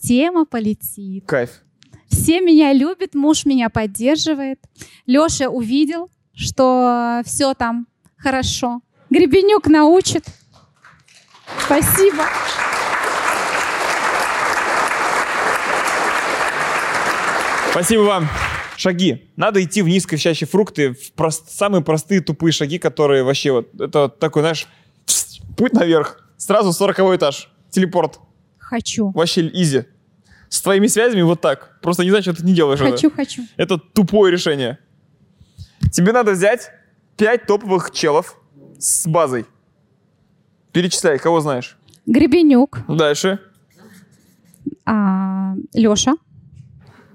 тема полетит. Кайф. Все меня любят, муж меня поддерживает. Леша увидел, что все там хорошо. Гребенюк научит. Спасибо. Спасибо вам. Шаги. Надо идти в низковещащие фрукты, в прост- самые простые тупые шаги, которые вообще вот... Это вот такой, знаешь, путь наверх. Сразу 40 этаж. Телепорт. Хочу. Вообще изи. С твоими связями вот так. Просто не знаю, что ты не делаешь. это. Хочу, хочу. Это тупое решение. Тебе надо взять 5 топовых челов с базой. Перечисляй, кого знаешь. Гребенюк. Дальше. А, Леша.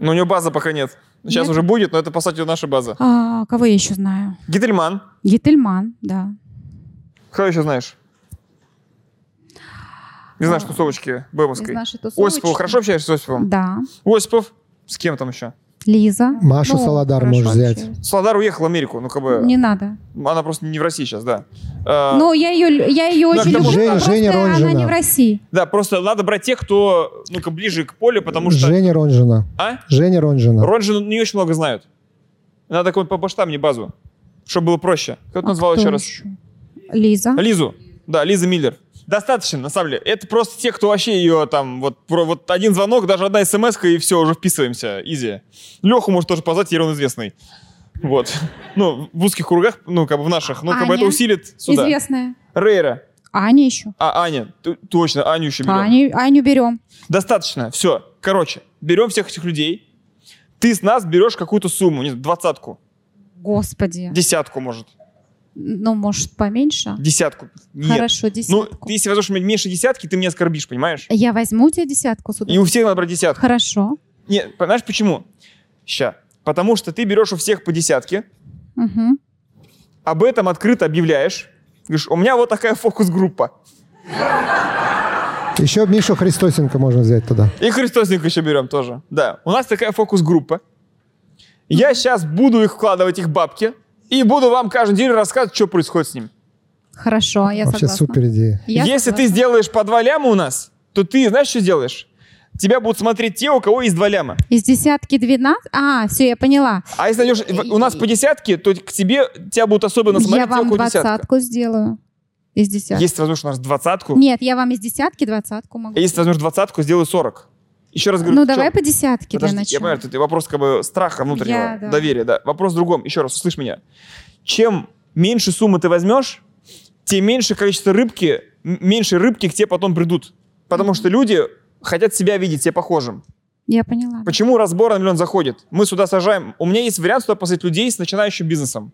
Но у него база пока нет. Сейчас Нет? уже будет, но это, по сути, наша база. А, кого я еще знаю? Гительман. Гительман, да. Кого еще знаешь? Не знаешь, тусовочки Из бэмовской. нашей тусовочки. Осипов. Хорошо общаешься с Осиповым? Да. Осипов. С кем там еще? Лиза. Машу Ну, Солодар хорошо можешь взять. Солодар уехал в Америку. Ну, как бы... Не надо. Она просто не в России сейчас, да. А, Ну, я ее, я ее Да, очень люблю, что- но Женя- Женя просто она Ронжина. не в России. Да, просто надо брать тех, кто, ну-ка, ближе к полю, потому что... Женя Ронжина. А? Женя Ронжина. Ронжину не очень много знают. Надо какой-нибудь побаштабнее базу, чтобы было проще. Кто ты А назвал кто еще раз? Лиза. Лизу. Да, Лиза Миллер. Достаточно, на самом деле. Это просто те, кто вообще ее там, вот, про, вот один звонок, даже одна смс и все, уже вписываемся. Изи. Леху может тоже позвать, ей он известный. Вот. Ну, в узких кругах, ну, как бы в наших. Ну, как бы это усилит сюда. Известная. Рейра. Аня еще. А, Аня, точно, Аню еще берем. Аню, Аню берем. Достаточно, все. Короче, берем всех этих людей. Ты с нас берешь какую-то сумму, не знаю, двадцатку, Господи. десятку, может. Ну, может, поменьше? Десятку. Нет. Хорошо, Ну, десятку. ты если возьмешь меньше десятки, ты меня оскорбишь, понимаешь? Я возьму у тебя десятку сюда. И у всех надо брать десятку. Хорошо. Нет, понимаешь почему? Ща. Потому что ты берешь у всех по десятке, Мгм. об этом открыто объявляешь. Говоришь, у меня вот такая фокус-группа. Еще Мишу Христосенко можно взять туда. И Христосника еще берем тоже. Да, у нас такая фокус-группа. Я сейчас буду их вкладывать, их бабки, и буду вам каждый день рассказывать, что происходит с ним. Хорошо, я Вообще согласна. супер идея. Я Если ты согласна. сделаешь по два ляма у нас, то ты знаешь, что сделаешь? Тебя будут смотреть те, у кого есть два ляма. Из десятки 12? А, все, я поняла. А если найдешь у нас по десятке, то к тебе тебя будут особенно смотреть я те, вам у кого десятка. двадцатку сделаю. Из десятки. Если ты возьмешь у нас двадцатку, Нет, я вам из десятки двадцатку могу. а если ты возьмешь двадцатку, сделаю 40. Еще раз говорю. ну, давай по десятке Подожди, для я начала. понимаю, это вопрос как бы страха внутреннего, Я, да. доверия, да. Вопрос в другом. Еще раз, услышь меня. Чем меньше суммы ты возьмешь, тем меньше количество рыбки, меньше рыбки к тебе потом придут. Потому что люди хотят себя видеть себе похожим. Я поняла. Почему разбор на миллион заходит? Мы сюда сажаем... У меня есть вариант сюда посадить людей с начинающим бизнесом.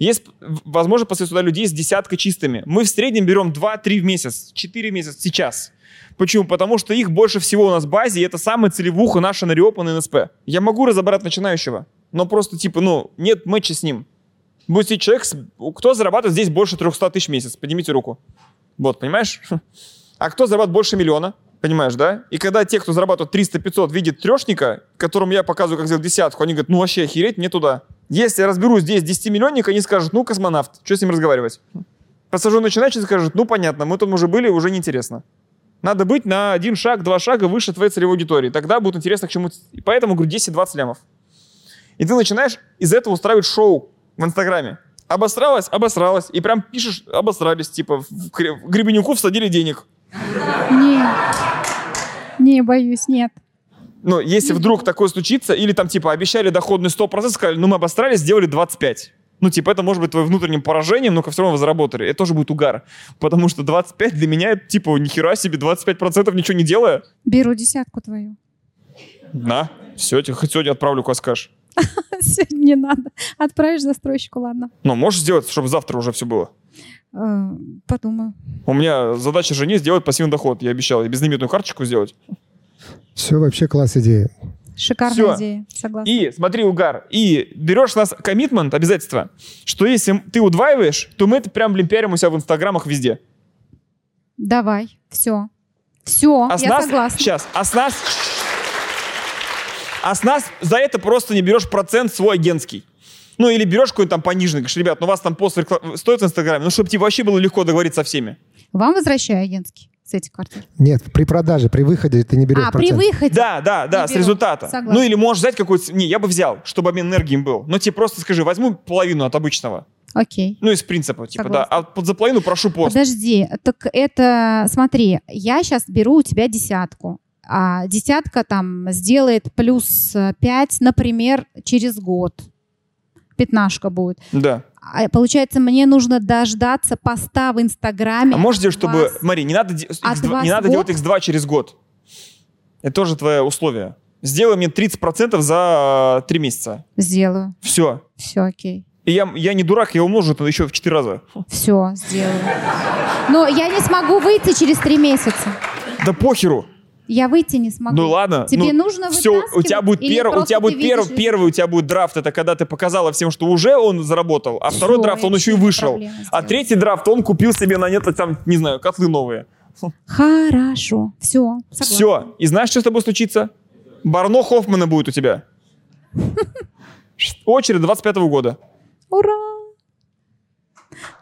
Есть в- возможно посадить сюда людей с десяткой чистыми. Мы в среднем берем 2-3 в месяц, 4 в месяц сейчас. Почему? Потому что их больше всего у нас в базе, и это самая целевуха наша на Риопа на НСП. Я могу разобрать начинающего, но просто типа, ну, нет матча с ним. Будет сидеть человек, кто зарабатывает здесь больше 300 тысяч в месяц? Поднимите руку. Вот, понимаешь? А кто зарабатывает больше миллиона? Понимаешь, да? И когда те, кто зарабатывает 300-500, видят трешника, которому я показываю, как сделать десятку, они говорят, ну вообще охереть, мне туда. Если я разберу здесь 10-миллионник, они скажут, ну, космонавт, что с ним разговаривать? Посажу начинающий, скажет, ну, понятно, мы там уже были, уже неинтересно. Надо быть на один шаг, два шага выше твоей целевой аудитории. Тогда будет интересно к чему... И поэтому, говорю, 10-20 лямов. И ты начинаешь из этого устраивать шоу в Инстаграме. Обосралась? Обосралась. И прям пишешь, обосрались. Типа, в Гребенюку всадили денег. Не, не боюсь, нет. Ну, если вдруг такое случится, или там, типа, обещали доходный 100%, сказали, ну, мы обосрались, сделали 25. Ну, типа, это может быть твоим внутренним поражением, но все равно вы заработали. Это тоже будет угар. Потому что 25 для меня, это, типа, нихера себе, 25% ничего не делая. Беру десятку твою. На, все, хоть сегодня отправлю квас кэш. Сегодня не надо. Отправишь застройщику, ладно. Ну, можешь сделать, чтобы завтра уже все было? Э, Подумаю. У меня задача жене сделать пассивный доход. Я обещал, и безлимитную карточку сделать. Все вообще класс идея. Шикарная Всё. идея. Согласна. И смотри, угар. И берешь у нас коммитмент, обязательство, что если ты удваиваешь, то мы это прям блин, у себя в инстаграмах везде. Давай. Все. Все, А я нас, согласна. Сейчас, а с нас... А с нас за это просто не берешь процент свой агентский. Ну, или берешь какой-то там пониженный, говоришь, ребят, ну у вас там пост стоит в Инстаграме, ну, чтобы тебе вообще было легко договориться со всеми. Вам возвращаю агентский с этих квартир. Нет, при продаже, при выходе ты не берешь А, при процент. выходе. Да, да, да, Не с беру. результата. Согласна. Ну, или можешь взять какой-то... Не, я бы взял, чтобы обмен энергией был. Но тебе просто скажи, возьму половину от обычного. Окей. Ну, из принципа, типа, Согласна. да. А под за половину прошу пост. Подожди, так это, смотри, я сейчас беру у тебя десятку. А десятка там сделает плюс 5, например, через год. Пятнашка будет. Да. А, получается, мне нужно дождаться поста в Инстаграме. А сделать, чтобы... вас. Смотри, не надо, де- От X2 вас не надо делать X2 через год. Это тоже твое условие. Сделай мне 30% за 3 месяца. Сделаю. Все. Все, окей. И я, я не дурак, я умножу это еще в 4 раза. Все, сделаю. Но я не смогу выйти через три месяца. Да похеру. Я выйти не смогу. Ну ладно. Тебе ну, нужно все, у тебя будет первый, у тебя будет ты перв- видишь первый, у тебя будет драфт, это когда ты показала всем, что уже он заработал, а второй драфт он еще и вышел, а третий драфт он купил себе на нет там не знаю котлы новые. Хорошо. Все. Все. И знаешь, что с тобой случится? Барно Хоффмана будет у тебя. Очередь 25 года. Ура!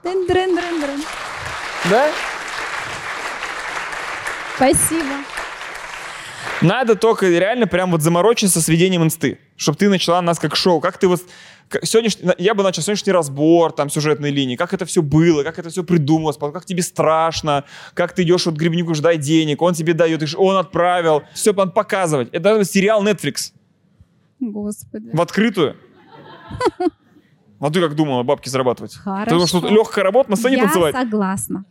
Дын-дрын-дрын-дрын. Да? Спасибо. Надо только реально прям вот заморочиться с ведением инсты, чтобы ты начала нас как шоу. Как ты вот... Сегодняшний, я бы начал сегодняшний разбор там сюжетной линии, как это все было, как это все придумалось, как тебе страшно, как ты идешь вот к Гребенюку ждать денег, он тебе дает, он отправил, все надо показывать. Это должен быть сериал Netflix Господи. в открытую. А ты как думала бабки зарабатывать? Хорошо. Ты думала, что легкая работа на сцене Я танцевать? согласна.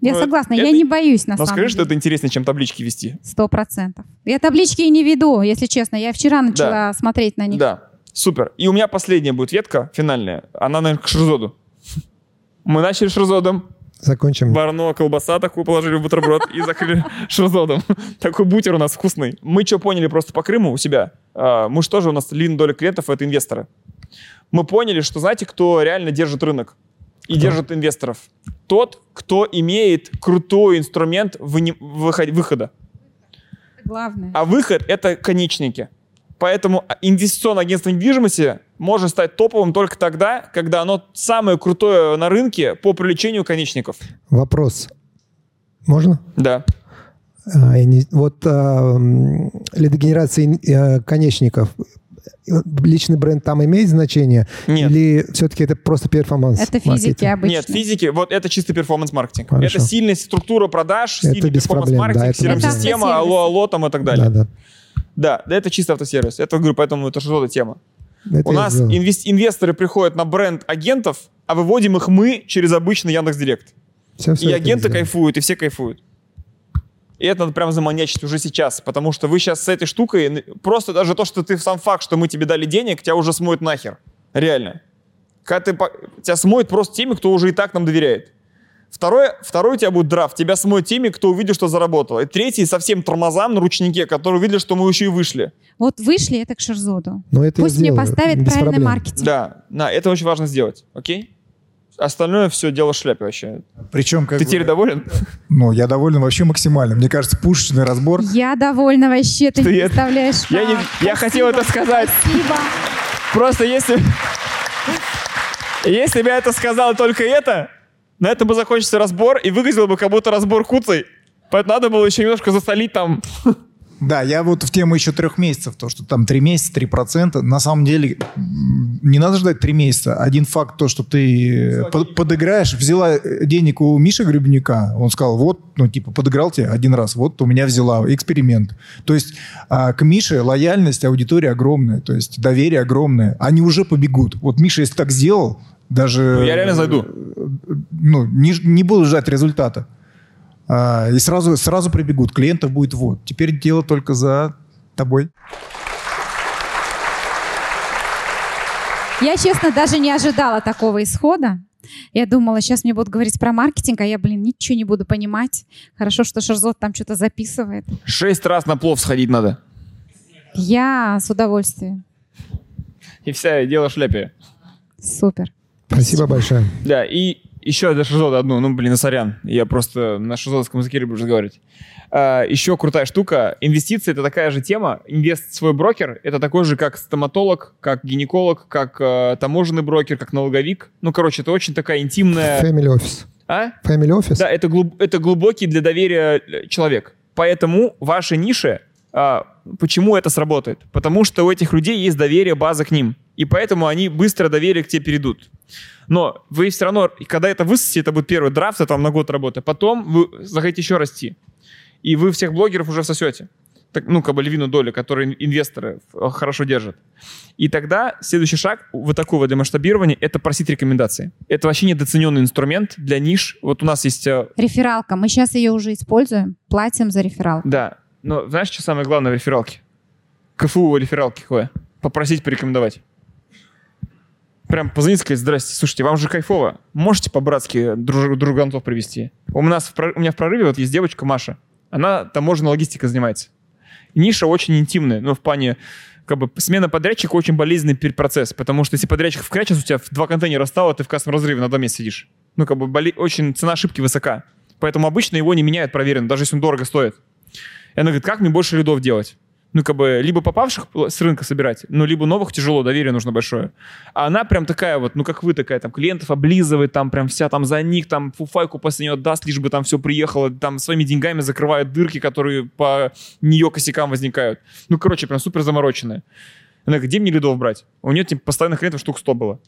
Я Ну, согласна, это- я не боюсь на Но самом скажи, что деле. это интереснее, чем таблички вести. Сто процентов. Я таблички и не веду, если честно. Я вчера начала смотреть на них. Да, супер. И у меня последняя будет ветка, финальная. Она, наверное, к Шерзоду. Мы начали Шерзодом. Закончим. Варно, колбаса такую положили в бутерброд и закрыли шерзодом. Такой бутер у нас вкусный. Мы что поняли просто по Крыму у себя? А, Мы же тоже, у нас длинная доля клиентов — это инвесторы. Мы поняли, что знаете, кто реально держит рынок и держит инвесторов? Тот, кто имеет крутой инструмент выхода. Главное. А выход — это конечники. Поэтому инвестиционное агентство недвижимости может стать топовым только тогда, когда оно самое крутое на рынке по привлечению конечников. Вопрос. Можно? Да. А, не- Вот а, лидогенерация э, конечников. Личный бренд там имеет значение? Нет. Или все-таки это просто performance? Это физики маркетинг? обычно. Нет, физики, вот это чистый performance-маркетинг. Это сильная структура продаж, сильный перформанс-маркетинг, CRM-система, алло, алло, там и так далее. Да, да. Да, это чисто автосервис. Это, говорю, поэтому это что тема. Это У нас инвес- инвесторы приходят на бренд агентов, а выводим их мы через обычный Яндекс.Директ. Всё, всё И агенты кайфуют, и все кайфуют. И это надо прям заманячить уже сейчас, потому что вы сейчас с этой штукой, просто даже то, что ты сам факт, что мы тебе дали денег, тебя уже смоет нахер. Реально. Когда ты, тебя смоет просто теми, кто уже и так нам доверяет. Второе, второй у тебя будет драфт, тебя смоет теми, кто увидел, что заработал. И третий совсем тормозам на ручнике, которые увидели, что мы еще и вышли. Вот вышли это к Шерзоду. Но это Пусть мне сделаю, поставят правильный проблем. маркетинг. Да, на, это очень важно сделать, окей? Остальное все дело в шляпе вообще. Причем как Ты бы- теперь доволен? Ну, я доволен вообще максимально. Мне кажется, пушечный разбор. Я довольна вообще, ты Что не я- представляешь. я не- я хотел это сказать. Спасибо. Просто если... Если бы я это сказал только это, на этом бы закончился разбор, и выглядел бы как будто разбор куцей. Поэтому надо было еще немножко засолить там. Да, я вот в тему еще трех месяцев, то, что там три месяца, три процента. На самом деле, не надо ждать три месяца. Один факт, то, что ты э, под- подыграешь, взяла э, денег у Миши Гребнюка, он сказал, вот, ну, типа, подыграл тебе один раз, вот у меня взяла, эксперимент. То есть а, к Мише лояльность аудитории огромная, то есть доверие огромное. Они уже побегут. Вот Миша, если так сделал, даже... Ну, я реально зайду. э, Ну, не, не буду ждать результата. А, и сразу, сразу прибегут. Клиентов будет вот. Теперь дело только за тобой. Я, честно, даже не ожидала такого исхода. Я думала, сейчас мне будут говорить про маркетинг, а я, блин, ничего не буду понимать. Хорошо, что Шерзот там что-то записывает. Шесть раз на плов сходить надо. Я с удовольствием. И вся дело в шляпе. Супер. Спасибо большое. Да, и еще для Шизода одну, ну, блин, сорян. Я просто на шизодовском языке люблю разговаривать. А, еще крутая штука. Инвестиции — это такая же тема. Инвест свой брокер — это такой же, как стоматолог, как гинеколог, как э, таможенный брокер, как налоговик. Ну, короче, это очень такая интимная... Family Office. А? Family Office? Да, это, глуб- это глубокий для доверия э, человек. Поэтому ваша ниша, почему это сработает? Потому что у этих людей есть доверие, база к ним. И поэтому они быстро доверие к тебе перейдут. Но вы все равно, когда это высосите, это будет первый драфт, это вам на год работы. Потом вы захотите еще расти. И вы всех блогеров уже всосете. Так, ну, как бы львиную долю, которую инвесторы э, хорошо держат. И тогда следующий шаг вот такого для масштабирования — это просить рекомендации. Это вообще недооцененный инструмент для ниш. Вот у нас есть э, Рефералка. Мы сейчас ее уже используем. Платим за рефералку. Да. Но знаешь, что самое главное в рефералке? КФУ рефералки какое? Попросить порекомендовать. Прям позвонить, сказать, здрасте, слушайте, вам же кайфово. Можете по-братски друж- другантов привести? У, нас в, у меня в прорыве вот есть девочка Маша. Она таможенной логистикой занимается. Ниша очень интимная, ну, в плане, как бы, смена подрядчика очень болезненный процесс, потому что если подрядчик вкрячится, у тебя в два контейнера стало, ты в кассовом разрыве на доме сидишь. Ну, как бы, боле- очень цена ошибки высока. Поэтому обычно его не меняют проверенно, даже если он дорого стоит. И она говорит, как мне больше лидов делать? Ну, как бы, либо попавших с рынка собирать, ну, либо новых тяжело, доверие нужно большое. А она прям такая вот, ну, как вы такая, там, клиентов облизывает, там, прям вся там за них, там, фуфайку после нее даст, лишь бы там все приехало, там, своими деньгами закрывает дырки, которые по нее косякам возникают. Ну, короче, прям супер замороченная. Она говорит, где мне лидов брать? У нее, типа, постоянных клиентов штук 100 было.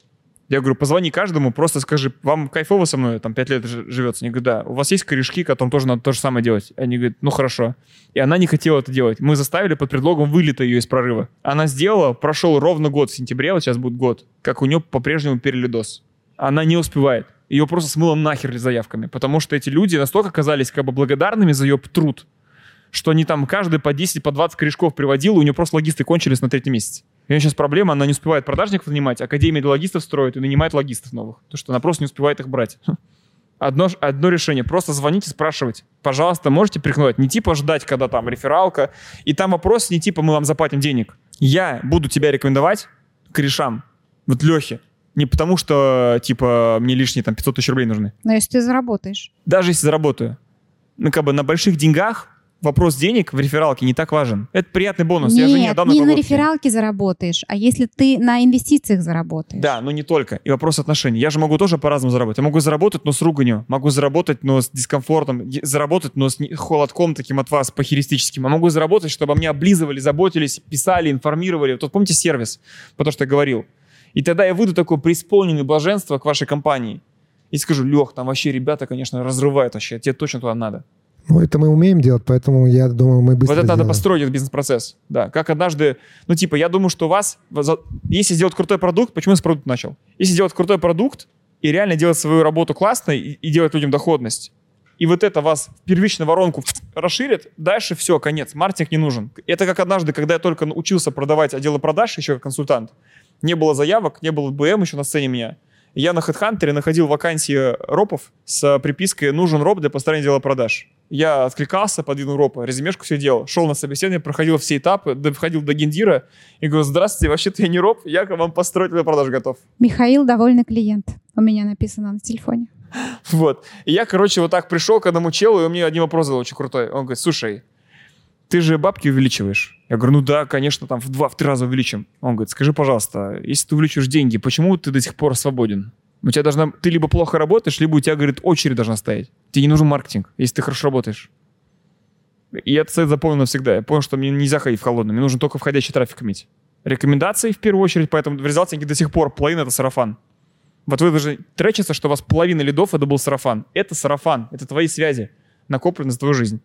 Я говорю, позвони каждому, просто скажи, вам кайфово со мной, там, 5 лет живется? Они говорят, да. У вас есть корешки, которым тоже надо то же самое делать? Они говорят, ну, хорошо. И она не хотела это делать. Мы заставили под предлогом вылета ее из прорыва. Она сделала, прошел ровно год в сентябре, вот сейчас будет год, как у нее по-прежнему перелидос. Она не успевает. Ее просто смыло нахер заявками, потому что эти люди настолько оказались как бы благодарными за ее труд, что они там каждый по 10, по 20 корешков приводил, и у нее просто логисты кончились на третий месяц. И у нее сейчас проблема, она не успевает продажников нанимать, академия для логистов строит и нанимает логистов новых, потому что она просто не успевает их брать. Одно, одно решение, просто звоните, спрашивать. Пожалуйста, можете прикнуть. Не типа ждать, когда там рефералка. И там вопрос не типа мы вам заплатим денег. Я буду тебя рекомендовать корешам, вот Лехе, не потому что, типа, мне лишние там 500 тысяч рублей нужны. Но если ты заработаешь. Даже если заработаю. Ну, как бы на больших деньгах вопрос денег в рефералке не так важен. Это приятный бонус. Нет, Я жене отдам не на рефералке заработаешь, а если ты на инвестициях заработаешь. Да, но не только. И вопрос отношений. Я же могу тоже по-разному заработать. Я могу заработать, но с руганью. Могу заработать, но с дискомфортом. Заработать, но с не- холодком таким от вас, похеристическим. А могу заработать, чтобы мне облизывали, заботились, писали, информировали. Вот помните сервис, потому что я говорил. И тогда я выйду такой преисполненный блаженства к вашей компании. И скажу, Лех, там вообще ребята, конечно, разрывают вообще. Тебе точно туда надо. Ну, это мы умеем делать, поэтому я думаю, мы быстро вот это надо построить, этот бизнес-процесс. Да, как однажды, ну, типа, я думаю, что у вас, если сделать крутой продукт, почему я с продукта начал? Если сделать крутой продукт и реально делать свою работу классно и, и делать людям доходность, и вот это вас в первичную воронку расширит, дальше все, конец, маркетинг не нужен. Это как однажды, когда я только учился продавать отделы продаж, еще как консультант, не было заявок, не было БМ еще на сцене меня. Я на HeadHunter находил вакансии ропов с припиской «Нужен роп для построения дела продаж». Я откликался, подвинул ропа, резюмешку все делал, шел на собеседование, проходил все этапы, доходил до гендира и говорю, здравствуйте, вообще-то я не роп, я к вам построить для продаж готов. Михаил довольный клиент. У меня написано на телефоне. Вот. И я, короче, вот так пришел к одному челу, и он мне один вопрос задал очень крутой. Он говорит, слушай, ты же бабки увеличиваешь. Я говорю, ну да, конечно, там в два, в три раза увеличим. Он говорит, скажи, пожалуйста, если ты увеличиваешь деньги, почему ты до сих пор свободен? У тебя должна, ты либо плохо работаешь, либо у тебя, говорит, очередь должна стоять. Тебе не нужен маркетинг, если ты хорошо работаешь. И это совет запомнил навсегда. Я понял, что мне нельзя ходить в холодную, мне нужно только входящий трафик иметь. Рекомендации в первую очередь, поэтому в результате до сих пор половина это сарафан. Вот вы даже тречится, что у вас половина лидов это был сарафан. Это сарафан, это твои связи, накопленные за твою жизнь.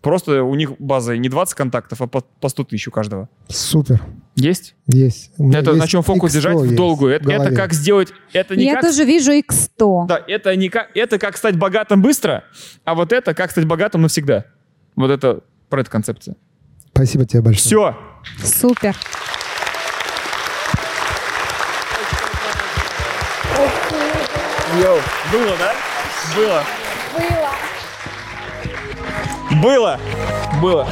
Просто у них база не 20 контактов, а по, по 100 тысяч у каждого. Супер. Есть? Есть. Это на есть чем фокус X100 держать в долгую. в Это, это как сделать... Это не Я как, тоже вижу X100. Да, это не как... Это как стать богатым быстро, а вот это как стать богатым навсегда. Вот это про эту концепцию. Спасибо тебе большое. Все. Супер. Было, да? Было. Было. Было. Было.